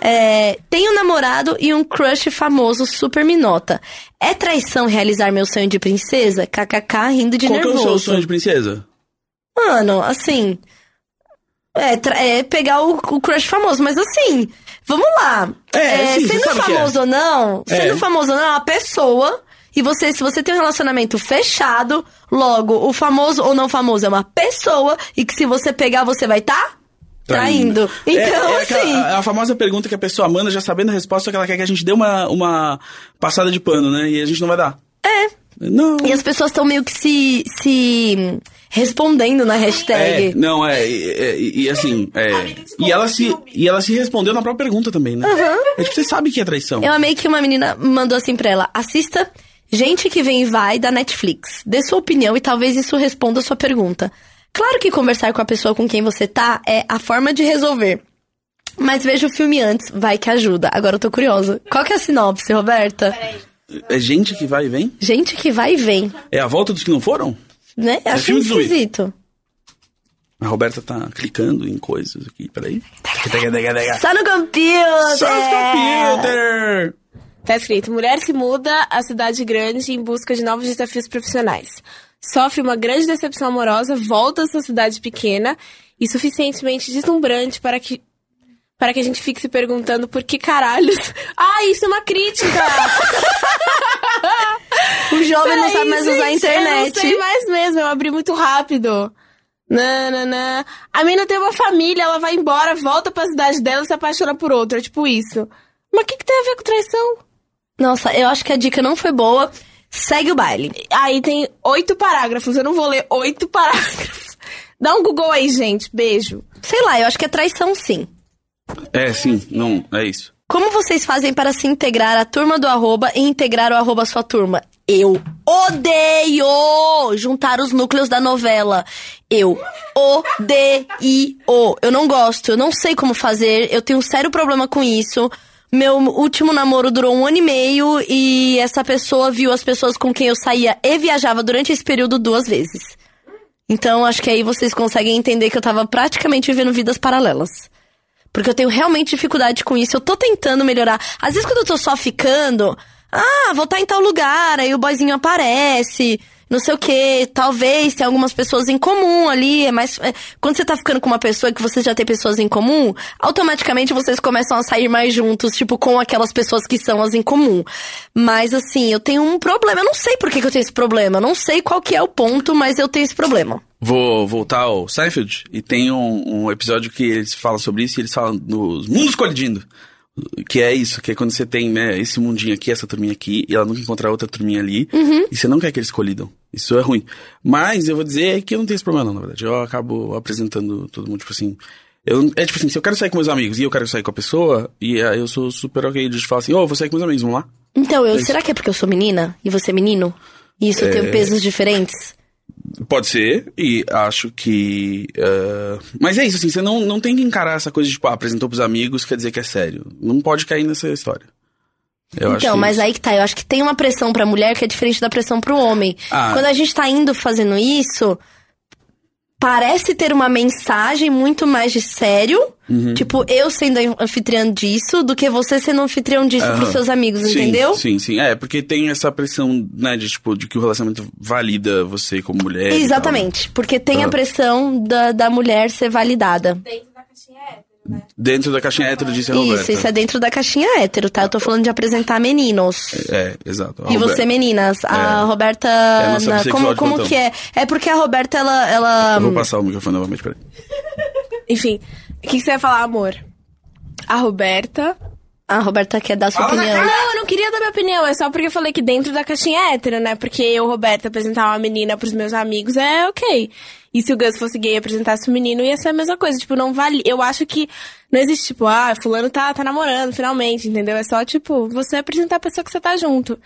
É, tenho um namorado e um crush famoso super me nota. É traição realizar meu sonho de princesa? KKK rindo de Qual que é o nervoso. seu sonho de princesa? Mano, assim. É, é pegar o, o crush famoso, mas assim, vamos lá. É, sim, você sendo que famoso ou não, É. sendo famoso ou não, é uma pessoa. E você, se você tem um relacionamento fechado, logo, o famoso ou não famoso é uma pessoa. E que se você pegar, você vai estar traindo. É- Então, é aquela- assim. a, a famosa pergunta que a pessoa manda já sabendo a resposta que ela quer que a gente dê uma, uma passada de pano, né? E a gente não vai dar. É. Não. E as pessoas estão meio que se, se respondendo na hashtag. É, não, é, e, e assim, é, e ela se e ela se respondeu na própria pergunta também, né? É tipo, você sabe que é traição. Eu amei que uma menina mandou assim pra ela: assista Gente que Vem e Vai da Netflix. Dê sua opinião e talvez isso responda a sua pergunta. Claro que conversar com a pessoa com quem você tá é a forma de resolver. Mas veja o filme antes, vai que ajuda. Agora eu tô curiosa. Qual que é a sinopse, Roberta? É gente que vai e vem? Gente que vai e vem, É a volta dos que não foram? Né? Acho filme do Luiz. esquisito. A Roberta tá clicando em coisas aqui, peraí. Só no computer! Só os computer! Tá escrito: mulher se muda à cidade grande em busca de novos desafios profissionais. Sofre uma grande decepção amorosa, volta à sua cidade pequena e suficientemente deslumbrante para que para que a gente fique se perguntando por que caralhos. Ah, isso é uma crítica! O jovem não Peraí, sabe mais usar a gente, internet. Eu não sei mais mesmo, eu abri muito rápido. Nananã. A mina tem uma família, ela vai embora, volta pra cidade dela e se apaixona por outra. Tipo isso. Mas o que, que tem a ver com traição? Nossa, eu acho que a dica não foi boa. Segue o baile. Aí tem oito parágrafos, eu não vou ler oito parágrafos. Dá um Google aí, gente. Beijo. Sei lá, eu acho que é traição sim. É, sim, não, é isso. Como vocês fazem para se integrar à turma do arroba e integrar o arroba à sua turma? Eu odeio juntar os núcleos da novela. Eu odeio. Eu não gosto, eu não sei como fazer, eu tenho um sério problema com isso. Meu último namoro durou um ano e meio e essa pessoa viu as pessoas com quem eu saía e viajava durante esse período duas vezes. Então acho que aí vocês conseguem entender que eu tava praticamente vivendo vidas paralelas. Porque eu tenho realmente dificuldade com isso. Eu tô tentando melhorar. Às vezes quando eu tô só ficando, ah, vou estar em tal lugar, aí o boyzinho aparece não sei o que, talvez tenha algumas pessoas em comum ali, é mais... É, quando você tá ficando com uma pessoa que você já tem pessoas em comum, automaticamente vocês começam a sair mais juntos, tipo, com aquelas pessoas que são as em comum. Mas, assim, eu tenho um problema, eu não sei por que, que eu tenho esse problema, não sei qual que é o ponto, mas eu tenho esse problema. Vou voltar ao Seinfeld, e tem um, um episódio que eles falam sobre isso, e eles falam dos mundos colidindo. Que é isso, que é quando você tem, né, esse mundinho aqui, essa turminha aqui, e ela nunca encontrar outra turminha ali, Uhum. e você não quer que eles colidam. Isso é ruim. Mas eu vou dizer que eu não tenho esse problema, não, na verdade. Eu acabo apresentando todo mundo, tipo assim. Eu, é tipo assim, se eu quero sair com meus amigos e eu quero sair com a pessoa, e aí eu sou super ok de falar assim, ô, vou sair com meus amigos, vamos lá? Então, eu, É será que é porque eu sou menina e você é menino? E isso eu tenho pesos diferentes? Pode ser, e acho que. eh, Mas é isso, assim, você não, não tem que encarar essa coisa de, tipo, ah, apresentou pros amigos, quer dizer que é sério. Não pode cair nessa história. Eu então, que- mas aí que tá, eu acho que tem uma pressão pra mulher que é diferente da pressão pro homem. Ah. Quando a gente tá indo fazendo isso, parece ter uma mensagem muito mais de sério, Uhum. tipo, eu sendo a anfitriã disso, do que você sendo anfitrião disso pros Aham. seus amigos, Sim, entendeu? Sim, sim. É, porque tem essa pressão, né, de tipo, de que o relacionamento valida você como mulher. e tal, né? Exatamente, porque tem a Aham. pressão da, da mulher ser validada. Dentro da caixinha hétero, né? Dentro da caixinha hétero, disse a Roberta. Isso, isso é dentro da caixinha hétero, tá? Eu tô falando de apresentar meninos. É, exato. A E Roberta- você, meninas? A É. Roberta. a nossa na- como como que é? É porque a Roberta, ela. ela Eu vou passar o microfone novamente, peraí. Enfim, o que, que você ia falar, amor? A Roberta. a Roberta quer dar sua opinião. Não, eu não queria dar minha opinião, é só porque eu falei que dentro da caixinha hétero, né? Porque eu, Roberta, apresentar uma menina pros meus amigos é ok. E se o Gus fosse gay e apresentasse um menino, ia ser a mesma coisa. Tipo, não vale. Eu acho que não existe, tipo, ah, fulano tá, tá namorando, finalmente, entendeu? É só, tipo, você apresentar a pessoa que você tá junto.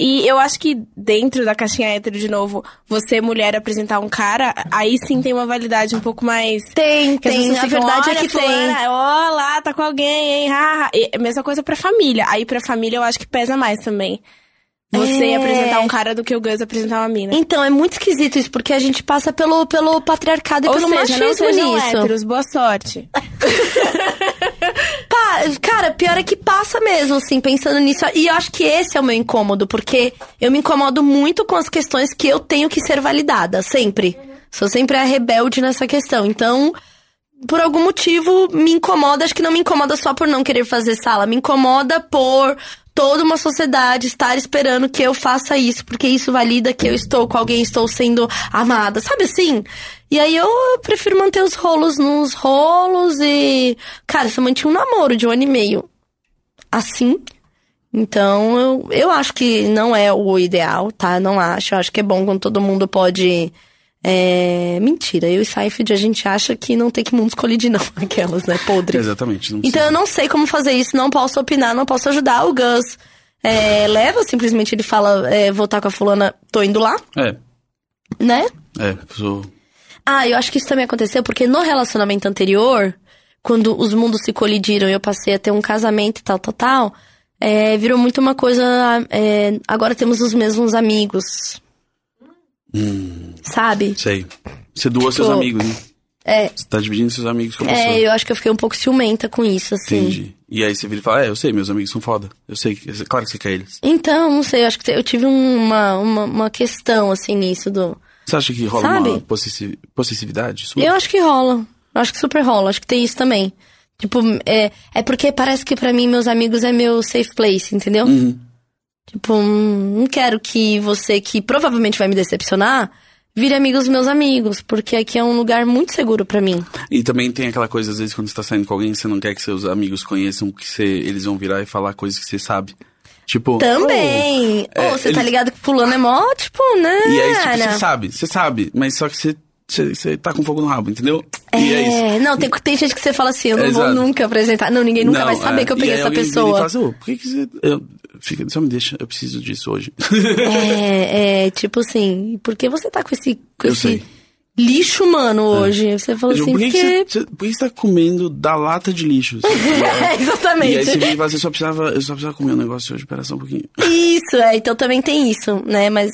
E eu acho que dentro da caixinha hétero, de novo, você, mulher, apresentar um cara, aí sim tem uma validade um pouco mais. Tem, Que tem. A ficam, verdade é "Olha, que tem. Ó, lá, tá com alguém, hein? Ha, ha." A mesma coisa pra família. Aí pra família eu acho que pesa mais também. Você É. apresentar um cara do que o Gus apresentar uma mina. Então, é muito esquisito isso, porque a gente passa pelo, pelo patriarcado e Ou pelo seja, machismo não sejam nisso. héteros, boa sorte. Cara, pior é que passa mesmo, assim, pensando nisso. E eu acho que esse é o meu incômodo, porque eu me incomodo muito com as questões que eu tenho que ser validada, sempre. Sou sempre a rebelde nessa questão. Então, por algum motivo, me incomoda. Acho que não me incomoda só por não querer fazer sala, me incomoda por toda uma sociedade estar esperando que eu faça isso, porque isso valida que eu estou com alguém, estou sendo amada, sabe assim? E aí eu prefiro manter os rolos nos rolos e. Cara, você mantinha um namoro de um ano e meio. Assim. Então, eu, eu acho que não é o ideal, tá? Não acho. Eu acho que é bom quando todo mundo pode. É... Mentira, eu e Seinfeld a gente acha que não tem que mundos colidir, não. Aquelas, né? Podre. Exatamente. Então eu não sei como fazer isso, não posso opinar, não posso ajudar. O Gus é, leva, simplesmente ele fala, é, vou estar com a fulana, tô indo lá, É, né? é, sou. Ah, eu acho que isso também aconteceu porque no relacionamento anterior, quando os mundos se colidiram e eu passei a ter um casamento e tal, tal, tal, é, virou muito uma coisa. é, agora temos os mesmos amigos. Sabe? Sei. Você doou seus Tipo, amigos, né? É, Você tá dividindo seus amigos com a pessoa. é, eu acho que eu fiquei um pouco ciumenta com isso, assim. Entendi. E aí você vira e fala, é, eu sei, meus amigos são foda. Eu sei, que- é claro que você quer eles. Então, não sei, eu acho que eu tive uma, uma, uma questão, assim, nisso do. Você acha que rola Sabe? uma possessi- possessividade sua? Eu acho que rola. Eu acho que super rola. Acho que tem isso também. Tipo, é, é porque parece que pra mim meus amigos é meu safe place, entendeu? Uhum. Tipo, hum, não quero que você, que provavelmente vai me decepcionar, vire amigo dos meus amigos, porque aqui é um lugar muito seguro pra mim. E também tem aquela coisa, às vezes, quando você tá saindo com alguém, você não quer que seus amigos conheçam, que você, eles vão virar e falar coisas que você sabe. Tipo. Também! Ô, É, você tá eles- ligado que fulano é mó, tipo, né? "Oh", E aí, tipo, você sabe, você sabe, mas só que você, você, tá com fogo no rabo, entendeu? E é. É, não, tem, tem gente que você fala assim, eu não É, vou exato. nunca apresentar. Não, ninguém nunca Não, vai saber é. que eu E peguei essa E pessoa. fala assim, "Ô, por que, que você. Eu, fica, só me deixa, eu preciso disso hoje. É, é, tipo assim, por que você tá com esse. Com Eu esse sei. lixo humano hoje. Você falou assim, por, que porque... que você, por que você tá comendo da lata de lixo? É, e exatamente. aí você e fala, "Você só precisava, eu só precisava comer um negócio hoje, espera só um pouquinho. Isso, é, então também tem isso, né? Mas,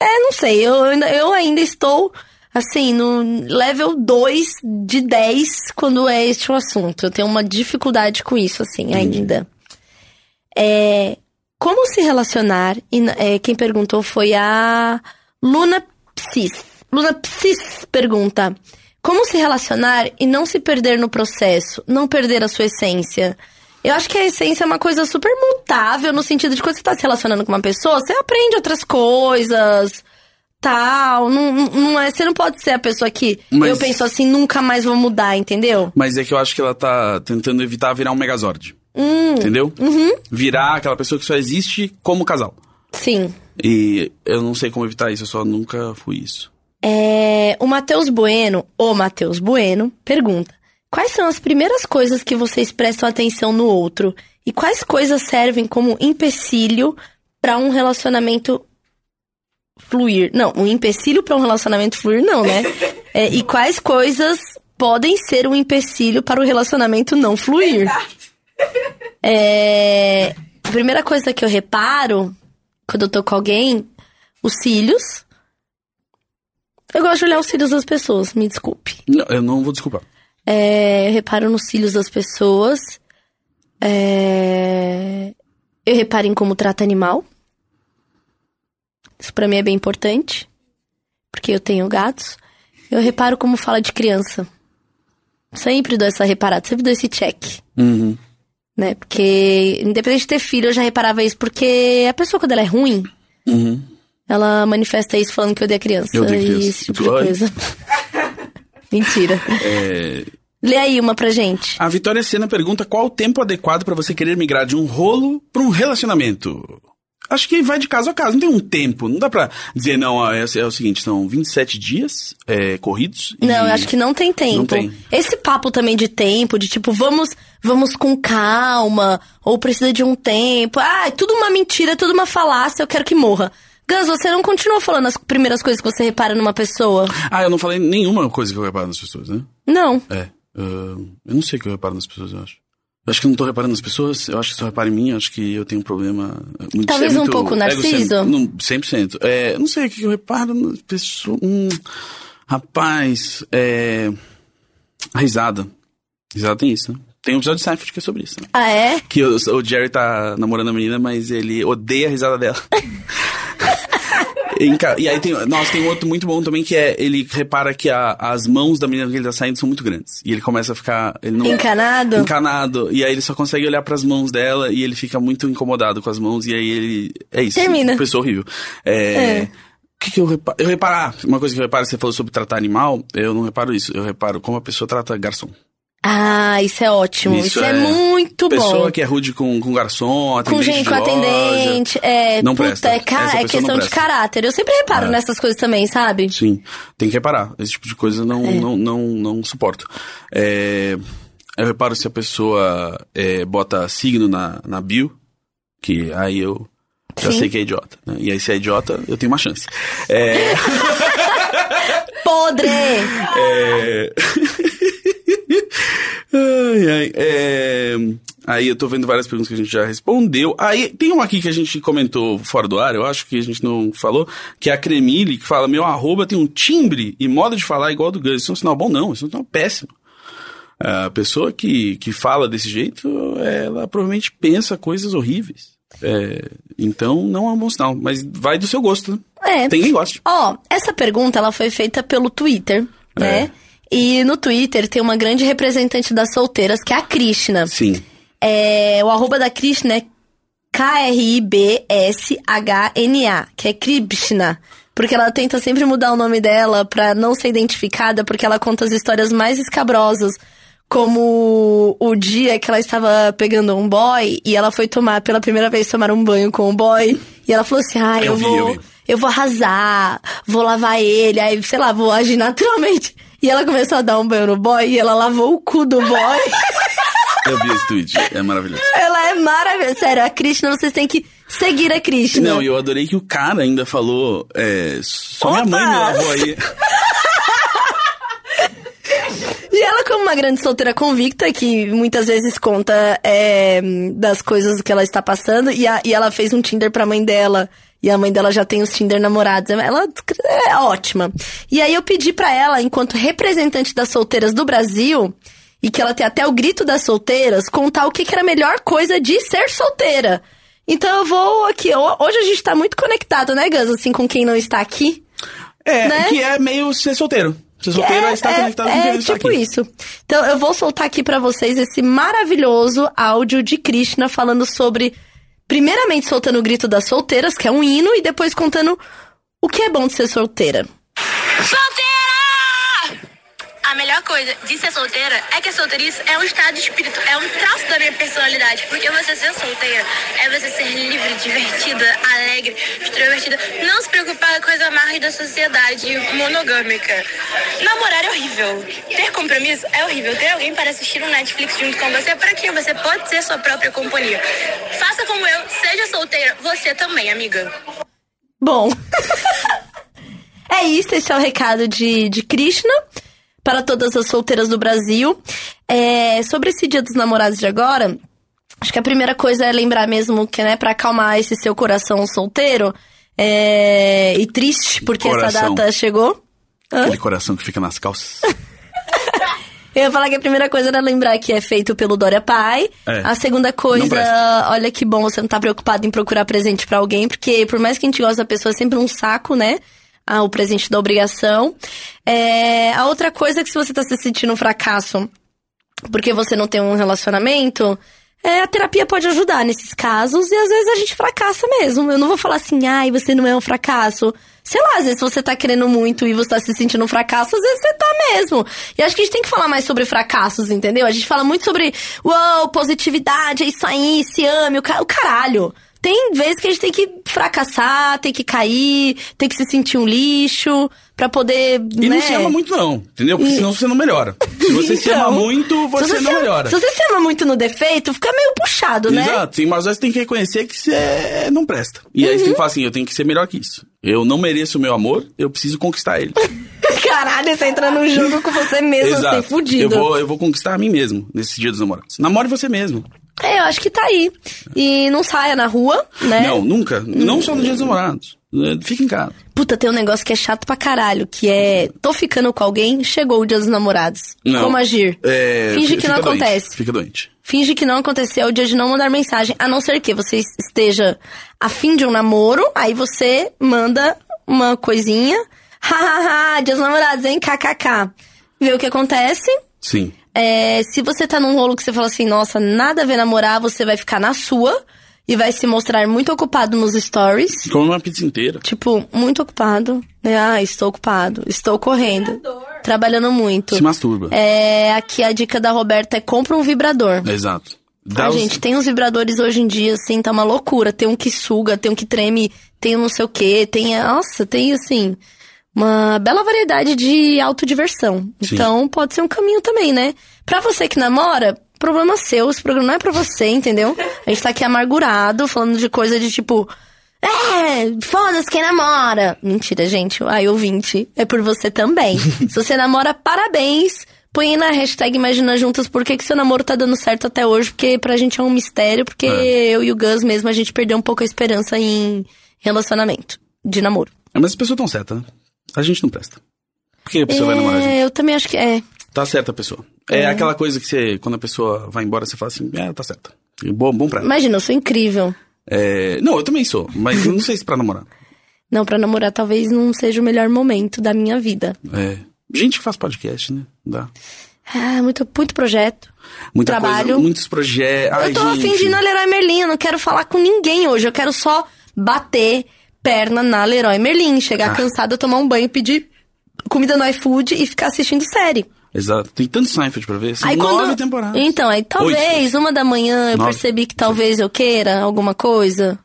é, não sei, eu ainda, eu ainda estou, assim, no level 2 de 10 quando é este o assunto. Eu tenho uma dificuldade com isso, assim, ainda. É, como se relacionar, e é, quem perguntou foi a Luna Psis. Luna Psis pergunta, como se relacionar e não se perder no processo, não perder a sua essência? Eu acho que a essência é uma coisa super mutável, no sentido de quando você tá se relacionando com uma pessoa, você aprende outras coisas, tal. Não, não- é, você não pode ser a pessoa que Mas- eu penso assim, nunca mais vou mudar, entendeu? Mas é que eu acho que ela tá tentando evitar virar um Megazord. Hum, Entendeu? Virar aquela pessoa que só existe como casal. sim. E eu não sei como evitar isso, eu só nunca fui isso. É, o Matheus Bueno, o Matheus Bueno, pergunta: Quais são as primeiras coisas que vocês prestam atenção no outro? E quais coisas servem como empecilho para um relacionamento fluir? Não, um empecilho para um relacionamento fluir, não, né? É, e quais coisas podem ser um empecilho para o relacionamento não fluir? É, a primeira coisa que eu reparo quando eu tô com alguém, os cílios. Eu gosto de olhar os cílios das pessoas, me desculpe. Não, eu não vou desculpar. É, eu reparo nos cílios das pessoas. É, eu reparo em como trata animal. Isso pra mim é bem importante. Porque eu tenho gatos. Eu reparo como fala de criança. Sempre dou essa reparada, sempre dou esse check. Uhum. Né? Porque, independente de ter filho, eu já reparava isso. Porque a pessoa, quando ela é ruim, Uhum. ela manifesta isso falando que odeia criança. Eu odeio e criança. esse tipo de coisa. Mentira. É, Lê aí uma pra gente. A Vitória Sena pergunta qual o tempo adequado pra você querer migrar de um rolo pra um relacionamento. Acho que vai de caso a caso, não tem um tempo. Não dá pra dizer, não, é, é o seguinte, são 27 dias é, corridos. Não, eu acho que não tem tempo. Não tem. Esse papo também de tempo, de tipo, vamos, vamos com calma, ou precisa de um tempo. Ah, é tudo uma mentira, é tudo uma falácia, eu quero que morra. Gans, você não continua falando as primeiras coisas que você repara numa pessoa? Ah, eu não falei nenhuma coisa que eu reparo nas pessoas, né? Não. É. ah, eu não sei o que eu reparo nas pessoas, eu acho. Eu acho que não tô reparando nas pessoas, eu acho que só reparo em mim, eu acho que eu tenho um problema muito Talvez é um muito pouco narciso? egocêntrico. Não, 100%. É, não sei o que eu reparo nas pessoas. Hum, rapaz, é. A risada. Risada tem isso, né? Tem um episódio de Seinfeld que é sobre isso, né? Ah, é? Que o, o Jerry tá namorando a menina, mas ele odeia a risada dela. E aí tem, nossa, tem outro muito bom também que é, ele repara que a- as mãos da menina que ele tá saindo são muito grandes. E ele começa a ficar, ele não... Encanado? Encanado. E aí ele só consegue olhar pras mãos dela e ele fica muito incomodado com as mãos e aí ele, é isso. Termina. Pessoa horrível. É... É. O que, que eu reparo? Eu reparo, ah, uma coisa que eu reparo, você falou sobre tratar animal, eu não reparo isso. Eu reparo como a pessoa trata garçom. Ah, isso é ótimo. Isso, Isso é, é- muito Pessoa bom. que é rude com, com garçom, Com gente, com loja. atendente. É, Não puta, presta. é, ca- é pessoa questão de caráter. Eu sempre reparo É. nessas coisas também, sabe? Sim, tem que reparar. Esse tipo de coisa não, É. não, não, não suporto. É, eu reparo se a pessoa é, bota signo na, na bio, que aí eu já Sim. sei que é idiota. né? E aí se é idiota, eu tenho uma chance. É, Podre! é... ai, ai, é, Aí eu tô vendo várias perguntas que a gente já respondeu. Aí tem uma aqui que a gente comentou fora do ar, eu acho que a gente não falou, que é a Cremile, que fala: meu arroba tem um timbre e modo de falar igual ao do Gus. Isso é um sinal bom, não, isso é um sinal péssimo. A pessoa que, que fala desse jeito, ela provavelmente pensa coisas horríveis. É, então não é um bom sinal, mas vai do seu gosto, né? É. Tem quem goste. Ó, essa pergunta ela foi feita pelo Twitter, É. né? E no Twitter tem uma grande representante das solteiras, que é a Krishna. Sim. É, o arroba da Krishna é K-R-I-B-S-H-N-A, que é Krishna. Porque ela tenta sempre mudar o nome dela pra não ser identificada, porque ela conta as histórias mais escabrosas. Como o dia que ela estava pegando um boy e ela foi tomar pela primeira vez tomar um banho com o boy. E ela falou assim: Ah, eu, Eu vi, vou. eu vi. Eu vou arrasar, vou lavar ele, aí, sei lá, vou agir naturalmente. E ela começou a dar um banho no boy e ela lavou o cu do boy. Eu vi esse tweet, é maravilhoso. ela é maravilhosa. Sério, a Krishna, vocês têm que seguir a Krishna. Não, e eu adorei que o cara ainda falou. É, só minha Opa! mãe me lavou aí. como uma grande solteira convicta, que muitas vezes conta é, das coisas que ela está passando, e, a- e ela fez um Tinder pra mãe dela. E a mãe dela já tem os Tinder namorados. Ela é ótima. E aí eu pedi pra ela, enquanto representante das solteiras do Brasil, e que ela tem até o grito das solteiras, contar o que, que era a melhor coisa de ser solteira. Então eu vou aqui. ho- Hoje a gente tá muito conectado, né, Gus? Assim, com quem não está aqui. É, Né? que é meio ser solteiro. Ser solteiro é, estar conectado com quem é não está tipo aqui. isso. Então eu vou soltar aqui pra vocês esse maravilhoso áudio de Krishna falando sobre, primeiramente soltando o grito das solteiras, que é um hino, e depois contando o que é bom de ser solteira. Solteira! A melhor coisa de ser solteira é que a solteirice é um estado de espírito, é um traço da minha personalidade. Porque você ser solteira é você ser livre, divertida, alegre, extrovertida, não se preocupar com as amarras da sociedade monogâmica. Namorar é horrível. Ter compromisso é horrível. Ter alguém para assistir um Netflix junto com você para que você pode ser sua própria companhia. Faça como eu, seja solteira, você também, amiga. Bom. é isso, esse é o recado de, de Krishna para todas as solteiras do Brasil. É, sobre esse dia dos namorados de agora, acho que a primeira coisa é lembrar mesmo que, né, pra acalmar esse seu coração solteiro é, e triste, porque essa Coração. data chegou. Hã? Aquele coração que fica nas calças. Eu ia falar que a primeira coisa era lembrar que é feito pelo Dória Pai. É. A segunda coisa, olha que bom você não tá preocupado em procurar presente pra alguém, porque por mais que a gente goste da pessoa, é sempre um saco, né? Ah, o presente da obrigação. É, a outra coisa é que se você tá se sentindo um fracasso porque você não tem um relacionamento, é, a terapia pode ajudar nesses casos e às vezes a gente fracassa mesmo. Eu não vou falar assim, ai, você não é um fracasso. Sei lá, às vezes você tá querendo muito e você tá se sentindo um fracasso, às vezes você tá mesmo. E acho que a gente tem que falar mais sobre fracassos, entendeu? A gente fala muito sobre, uou, positividade, é isso aí, se ame, o, o caralho. Tem vezes que a gente tem que fracassar, tem que cair, tem que se sentir um lixo pra poder. E né? não se ama muito, não. Entendeu? Porque senão você não melhora. Se você se Então, ama muito, você, se não ama- melhora. Se você se ama muito no defeito, fica meio puxado, né? Exato, sim, mas vezes tem que reconhecer que você não presta. E aí você Uhum. tem que falar assim, eu tenho que ser melhor que isso. Eu não mereço o meu amor, eu preciso conquistar ele. Caralho, você entra num jogo com você mesmo, você tem fudido. Eu vou, eu vou conquistar a mim mesmo nesse dia dos namorados. Namore você mesmo. É, eu acho que tá aí. E não saia na rua, né? Não, nunca. Não só no dia dos namorados. Fica em casa. Puta, tem um negócio que é chato pra caralho, que é... Tô ficando com alguém, chegou o dia dos namorados. Não. Como agir? É, Finge fi- que não doente, acontece. Fica doente. Finge que não aconteceu, é o dia de não mandar mensagem. A não ser que você esteja afim de um namoro, aí você manda uma coisinha. Hahaha, dia dos namorados, hein? KKK. Vê o que acontece. Sim. É, se você tá num rolo que você fala assim, nossa, nada a ver namorar, você vai ficar na sua e vai se mostrar muito ocupado nos stories. Come uma pizza inteira. Tipo, muito ocupado. né? Ah, estou ocupado. Estou correndo. Trabalhando muito. Se masturba. É, aqui a dica da Roberta é compra um vibrador. Exato. Dá Ah, os- gente, tem uns vibradores hoje em dia, assim, tá uma loucura. Tem um que suga, tem um que treme, tem um não sei o quê, tem. Nossa, tem assim. Uma bela variedade de autodiversão. Sim. Então, pode ser um caminho também, né? Pra você que namora, problema seu, esse programa não é pra você, entendeu? A gente tá aqui amargurado, falando de coisa de tipo. É, foda-se quem namora. Mentira, gente. Ai, ouvinte, é por você também. Se você namora, parabéns. Põe aí na hashtag Imagina Juntas por que, que seu namoro tá dando certo até hoje, porque pra gente é um mistério, porque É. eu e o Gus mesmo, a gente perdeu um pouco a esperança em relacionamento, de namoro. É, Mas as pessoas estão certas, né? A gente não presta. Por que a pessoa vai namorar a gente? É, eu também acho que é. Tá certa a pessoa. É, aquela coisa que você, quando a pessoa vai embora, você fala assim, é, tá certa. Bom, bom pra ela. Imagina, eu sou incrível. É, não, eu também sou, mas eu não sei se pra namorar. Não, pra namorar talvez não seja o melhor momento da minha vida. É, gente que faz podcast, né? Dá. Ah, muito, muito projeto. Muita Trabalho. coisa, muitos projetos. Eu tô gente. ir na Leroy Merlin, eu não quero falar com ninguém hoje. Eu quero só bater perna na Leroy Merlin, chegar Ah. cansada, tomar um banho, pedir comida no iFood e ficar assistindo série. Exato. Tem tanto Seinfeld pra ver. São Aí nove quando... temporadas. Então, aí talvez, uma da manhã, eu Nove. percebi que talvez eu queira alguma coisa.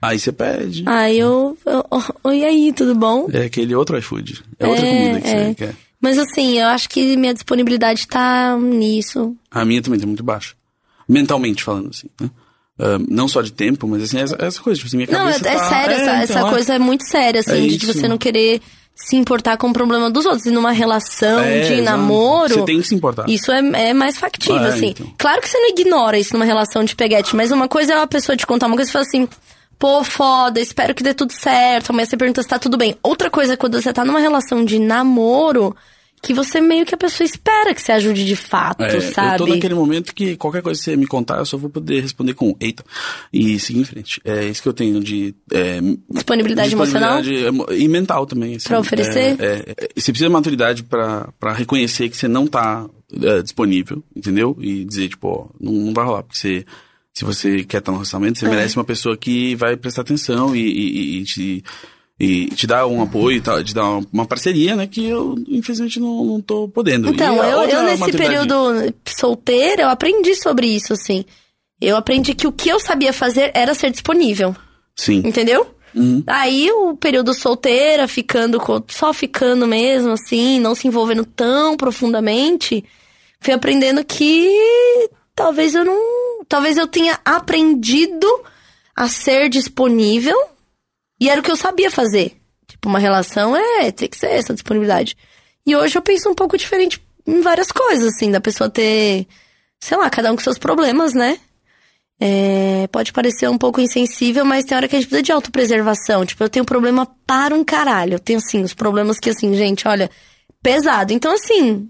Aí você pede. Aí eu. eu oh, e aí, tudo bom? É aquele outro iFood. É outra comida que é. você quer. Mas assim, eu acho que minha disponibilidade tá nisso. A minha também tá muito baixa. Mentalmente falando, assim, né? Ah, não só de tempo, mas assim, essa, essa coisa, tipo assim, minha Não, é, cabeça é tá... sério, essa, então, essa é. coisa é muito séria, assim, É de, isso. você não querer se importar com o problema dos outros. E numa relação É, de exato. namoro. Você tem que se importar. Isso é, é mais factível, É, assim. então. Claro que você não ignora isso numa relação de peguete, mas uma coisa é uma pessoa te contar uma coisa e falar assim. Pô, foda, espero que dê tudo certo. Amanhã você pergunta se tá tudo bem. Outra coisa é quando você tá numa relação de namoro, que você meio que a pessoa espera que você ajude de fato, É, sabe? Eu tô naquele momento que qualquer coisa que você me contar, eu só vou poder responder com eita e seguir em frente. É isso que eu tenho de. É, Disponibilidade disponibilidade emo- E mental também. Assim, Pra oferecer? É, é, é, você precisa de maturidade pra, pra reconhecer que você não tá é, disponível, entendeu? E dizer, tipo, ó, não, não vai rolar, porque você. Se você quer estar no relacionamento, você É. merece uma pessoa que vai prestar atenção e, e- e te, e te dar um apoio, tá, te dar uma, parceria, né? Que eu, infelizmente, não, não tô podendo. Então, a eu, eu nesse maturidade- período solteira, eu aprendi sobre isso, assim. Eu aprendi que o que eu sabia fazer era ser disponível, Sim. entendeu? Uhum. Aí o período solteira, ficando com, só ficando mesmo, assim, não se envolvendo tão profundamente, fui aprendendo que talvez eu não. Talvez eu tenha aprendido a ser disponível e era o que eu sabia fazer. Tipo, uma relação é tem que ser essa disponibilidade. E hoje eu penso um pouco diferente em várias coisas, assim, da pessoa ter, sei lá, cada um com seus problemas, né? É, pode parecer um pouco insensível, mas tem hora que a gente precisa de autopreservação. Tipo, eu tenho problema para um caralho. Eu tenho, assim, os problemas que, assim, gente, olha, pesado. Então, assim,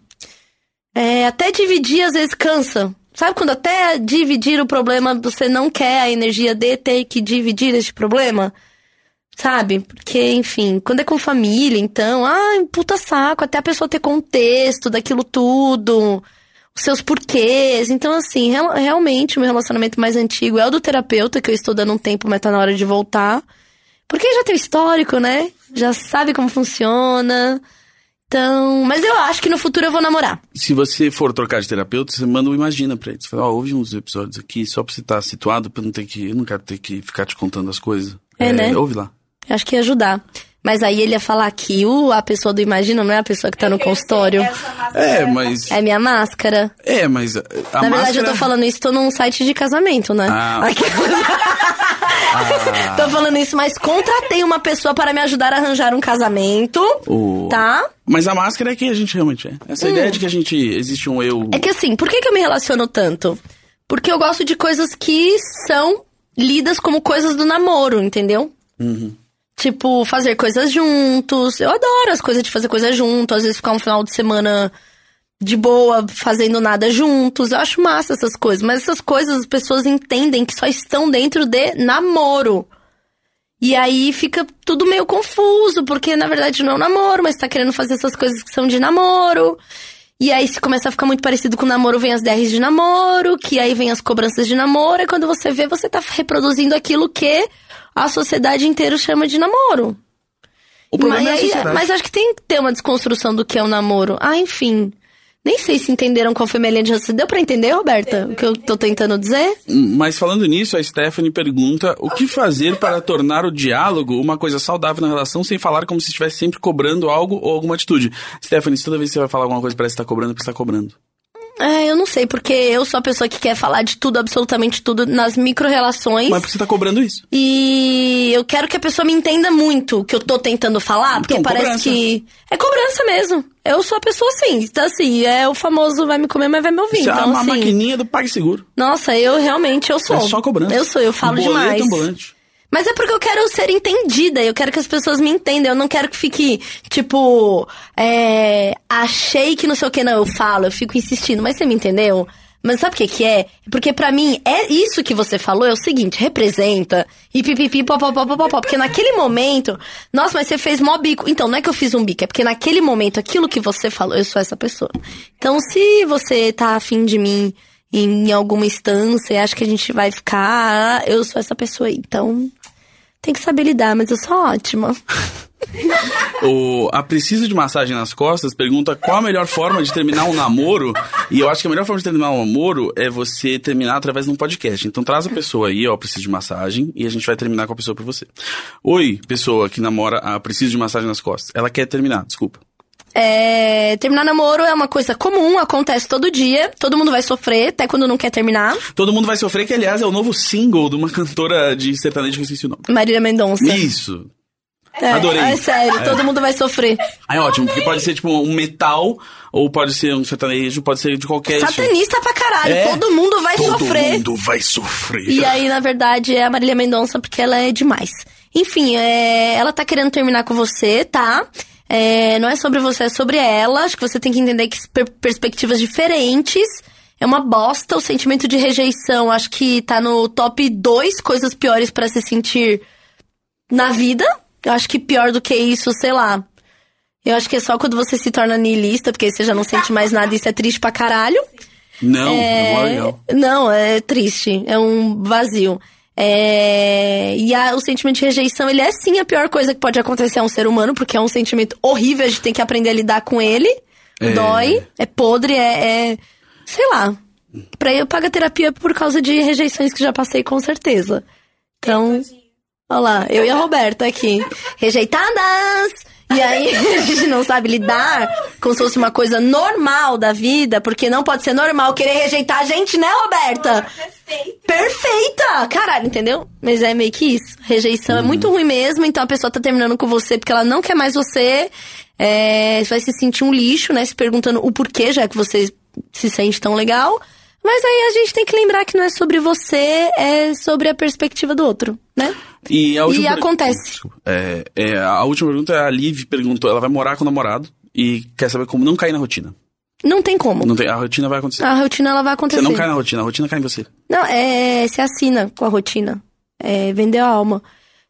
é, até dividir às vezes cansa. Sabe quando até dividir o problema você não quer a energia de ter que dividir este problema? Sabe? Porque, enfim, quando é com família, então, ai, puta saco, até a pessoa ter contexto daquilo tudo, os seus porquês. Então, assim, real- realmente, o meu relacionamento mais antigo é o do terapeuta, que eu estou dando um tempo, mas tá na hora de voltar. Porque já tem histórico, né? Já sabe como funciona. Então, mas eu acho que no futuro eu vou namorar. Se você for trocar de terapeuta, você manda um imagina pra ele. Você fala, ó, ouve uns episódios aqui, só pra você estar situado, pra eu não ter que. Eu não quero ter que ficar te contando as coisas. É, né? Ouve lá. Eu acho que ia ajudar. Mas aí ele ia falar que o, a pessoa do Imagina não é a pessoa que tá no consultório. É, mas. É minha máscara. É, mas. A, Na verdade, máscara... eu tô falando isso, tô num site de casamento, né? Ah. Aquela- tô falando isso, mas contratei uma pessoa para me ajudar a arranjar um casamento, tá? Mas a máscara é quem a gente realmente é. Essa ideia de que a gente. Existe um eu. É que assim, por que, que eu me relaciono tanto? Porque eu gosto de coisas que são lidas como coisas do namoro, entendeu? Tipo, fazer coisas juntos. Eu adoro as coisas de fazer coisas juntos. Às vezes ficar um final de semana de boa, fazendo nada juntos. Eu acho massa essas coisas. Mas essas coisas as pessoas entendem que só estão dentro de namoro. E aí fica tudo meio confuso, porque na verdade não é um namoro, mas tá querendo fazer essas coisas que são de namoro. E aí, se começa a ficar muito parecido com namoro, vem as DRs de namoro, que aí vem as cobranças de namoro, e quando você vê, você tá reproduzindo aquilo que a sociedade inteira chama de namoro. O problema mas, é a sociedade. mas acho que tem que ter uma desconstrução do que é o namoro. Ah, enfim. Nem sei se entenderam qual foi minha linha de raciocínio. Deu pra entender, Roberta? O que eu tô tentando dizer? Mas falando nisso, a Stephanie pergunta o que fazer para tornar o diálogo uma coisa saudável na relação sem falar como se estivesse sempre cobrando algo ou alguma atitude. Stephanie, toda vez que você vai falar alguma coisa parece que tá cobrando, porque você tá cobrando. É, eu não sei, porque eu sou a pessoa que quer falar de tudo, absolutamente tudo, nas micro-relações. Mas porque você tá cobrando isso. E eu quero que a pessoa me entenda muito o que eu tô tentando falar, porque Então, parece cobrança. que. É cobrança mesmo. Eu sou a pessoa assim. Então, assim, é o famoso vai me comer, mas vai me ouvir. Isso é então, uma assim. maquininha do PagSeguro. Nossa, eu realmente eu sou. É só cobrança. Eu sou, eu falo Boleto demais. ambulante. Mas é porque eu quero ser entendida, eu quero que as pessoas me entendam. Eu não quero que fique, tipo, é, achei que não sei o que, não, eu falo, eu fico insistindo, mas você me entendeu? Mas sabe o que que é? Porque pra mim, é isso que você falou, é o seguinte, representa, e pipipi, popopó, popopó, porque naquele momento, nossa, mas você fez mó bico. Então, não é que eu fiz um bico, é porque naquele momento, aquilo que você falou, eu sou essa pessoa. Então, se você tá afim de mim em alguma instância e acha que a gente vai ficar, eu sou essa pessoa aí. Então, tem que saber lidar, mas eu sou ótima. O, a Precisa de Massagem nas Costas pergunta qual a melhor forma de terminar um namoro. E eu acho que a melhor forma de terminar um namoro é você terminar através de um podcast. Então traz a pessoa aí, ó, Preciso de Massagem, e a gente vai terminar com a pessoa por você. Oi, pessoa que namora a Preciso de Massagem nas Costas. Ela quer terminar, desculpa. É, terminar namoro é uma coisa comum, acontece todo dia, todo mundo vai sofrer, até quando não quer terminar. Todo mundo vai sofrer, que aliás é o novo single de uma cantora de sertanejo que eu esqueci o nome. Marília Mendonça. Isso. É, Adorei. É sério, todo mundo vai sofrer. Aí ótimo, porque pode ser tipo um metal, ou pode ser um sertanejo, pode ser de qualquer. Satanista pra caralho, É. todo mundo vai Todo sofrer. mundo vai sofrer. E aí, na verdade, é a Marília Mendonça porque ela é demais. Enfim, é, ela tá querendo terminar com você, tá? É, não é sobre você, é sobre ela. Acho que você tem que entender que per- perspectivas diferentes. É uma bosta o sentimento de rejeição. Acho que tá no top 2 coisas piores pra se sentir na vida. Eu acho que pior do que isso, sei lá. Eu acho que é só quando você se torna niilista, porque você já não sente mais nada e isso é triste pra caralho. Não, é, mó É. Não, é triste. É um vazio. É, E a- o sentimento de rejeição, ele é sim a pior coisa que pode acontecer a um ser humano, porque é um sentimento horrível, a gente tem que aprender a lidar com ele. É. Dói, é podre, é, é- Sei lá. Pra eu pagar terapia por causa de rejeições que já passei, com certeza. Então. Olha lá, eu e a Roberta aqui. Rejeitadas! E aí a gente não sabe lidar como se fosse uma coisa normal da vida, porque não pode ser normal querer rejeitar a gente, né, Roberta? Perfeita! Caralho, entendeu? Mas é meio que isso. Rejeição é muito ruim mesmo, então a pessoa tá terminando com você porque ela não quer mais você. É, você vai se sentir um lixo, né? Se perguntando o porquê, já que você se sente tão legal. Mas aí a gente tem que lembrar que não é sobre você, é sobre a perspectiva do outro, né? E, a última E per- acontece. É, é, a última pergunta é a Liv perguntou, ela vai morar com o namorado e quer saber como não cair na rotina. Não tem como. Não tem, a rotina vai acontecer. A rotina ela vai acontecer. Você não cai na rotina, a rotina cai em você. Não, é. Você assina com a rotina. É vender a alma.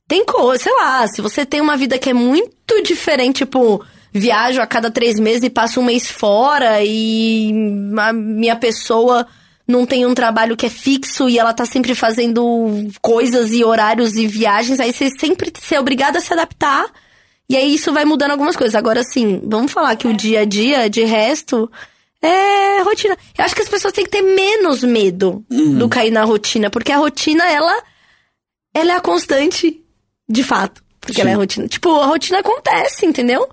Tem coisa, sei lá, se você tem uma vida que é muito diferente, tipo, viajo a cada três meses e passo um mês fora e a minha pessoa não tem um trabalho que é fixo e ela tá sempre fazendo coisas e horários e viagens, aí você sempre se é obrigado a se adaptar. E aí isso vai mudando algumas coisas. Agora, assim, vamos falar que o dia a dia, de resto, é rotina. Eu acho que as pessoas têm que ter menos medo do cair na rotina, porque a rotina, ela, ela é a constante, de fato. Porque ela é a Sim. rotina. Tipo, a rotina acontece, entendeu?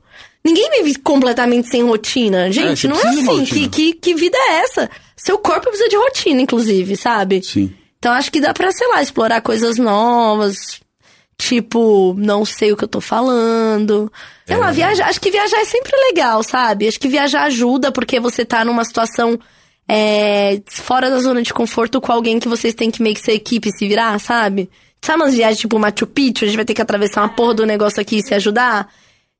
Ninguém vive completamente sem rotina. Gente, você não é assim. Que, que, que vida é essa? Seu corpo precisa de rotina, inclusive, sabe? Sim. Então acho que dá pra, sei lá, explorar coisas novas. Tipo, não sei o que eu tô falando. Sei lá, viajar. Acho que viajar é sempre legal, sabe? Acho que viajar ajuda porque você tá numa situação é, fora da zona de conforto com alguém que vocês têm que meio que ser equipe e se virar, sabe? Sabe umas viagens tipo Machu Picchu? A gente vai ter que atravessar uma porra do negócio aqui e se ajudar?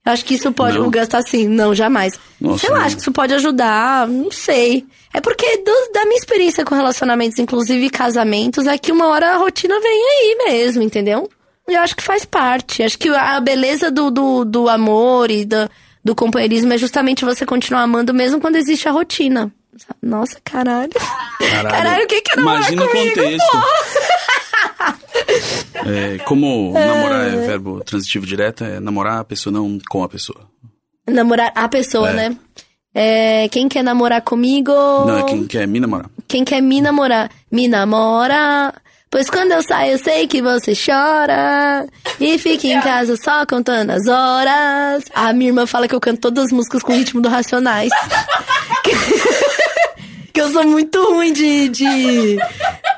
Eu acho que isso pode. Não. O Gus tá assim, não, jamais. Nossa, não. acho que isso pode ajudar, não sei. É porque do- da minha experiência com relacionamentos, inclusive casamentos, é que uma hora a rotina vem aí mesmo, entendeu? Eu acho que faz parte. Acho que a beleza do, do, do amor e do, do companheirismo é justamente você continuar amando mesmo quando existe a rotina. Nossa, caralho. Caralho, o que que é namorar Imagina o comigo, contexto. É, como namorar é verbo transitivo direto, é namorar a pessoa, não com a pessoa. Namorar a pessoa, É. né? É, quem quer namorar comigo? Não, é quem quer me namorar. Quem quer me namorar, me namora. Pois quando eu saio, eu sei que você chora. E fica em casa só contando as horas. A minha irmã fala que eu canto todas as músicas com ritmo do Racionais. que eu sou muito ruim de, de,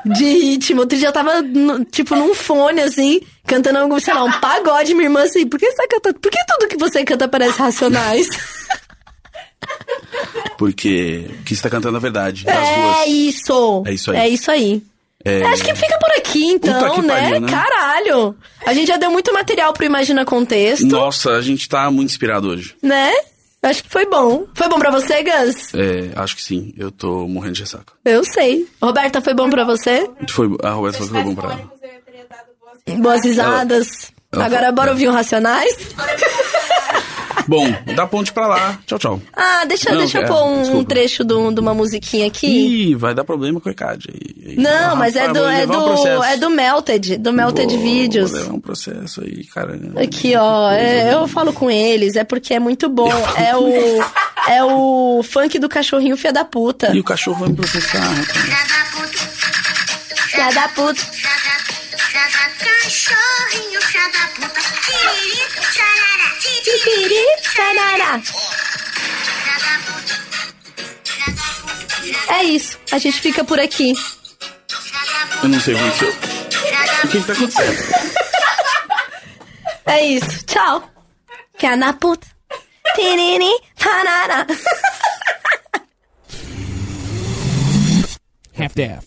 de ritmo. Outro dia eu tava, no- tipo, num fone, assim, cantando, algum, sei lá, um pagode. Minha irmã assim, por que você tá cantando? Por que tudo que você canta parece Racionais? Porque que você tá cantando a verdade. Das É duas. isso. É isso aí. É isso aí. É, Acho que fica por aqui, então, né? pariu, né? Caralho! A gente já deu muito material pro Imagina Contexto, Nossa, a gente tá muito inspirado hoje. né? Acho que foi bom. Foi bom pra você, Gus? É, acho que sim. Eu tô morrendo de ressaca. Eu sei. Roberta, foi bom pra você? Foi, a Roberta falou que foi bom pra ela. Boas risadas. ela Agora foi- bora ouvir um Racionais? Bom, dá ponte pra lá. Tchau, tchau. Ah, deixa, Não, deixa eu é, pôr um, desculpa. trecho do- de uma musiquinha aqui. Ih, vai dar problema com o ECAD. aí. Aí, Não, ah, mas é do, é, um do, processo. é do Melted, do Melted Vou- Videos. Levar um processo aí, caramba. Aqui, ó, é, eu falo com eles, é porque é muito bom. É o, é o funk do cachorrinho filha da puta. E o cachorro vai me processar. Filha da puta. Cachorrinho, filha da puta. Charará, tiriri, Titiri, tarará. filha da puta. Filha puta, filha É isso, a gente fica por aqui. Eu não sei o que aconteceu. O que que tá acontecendo? É isso. Tchau. Que é na puta. Tiriri, tarara. Half-Death.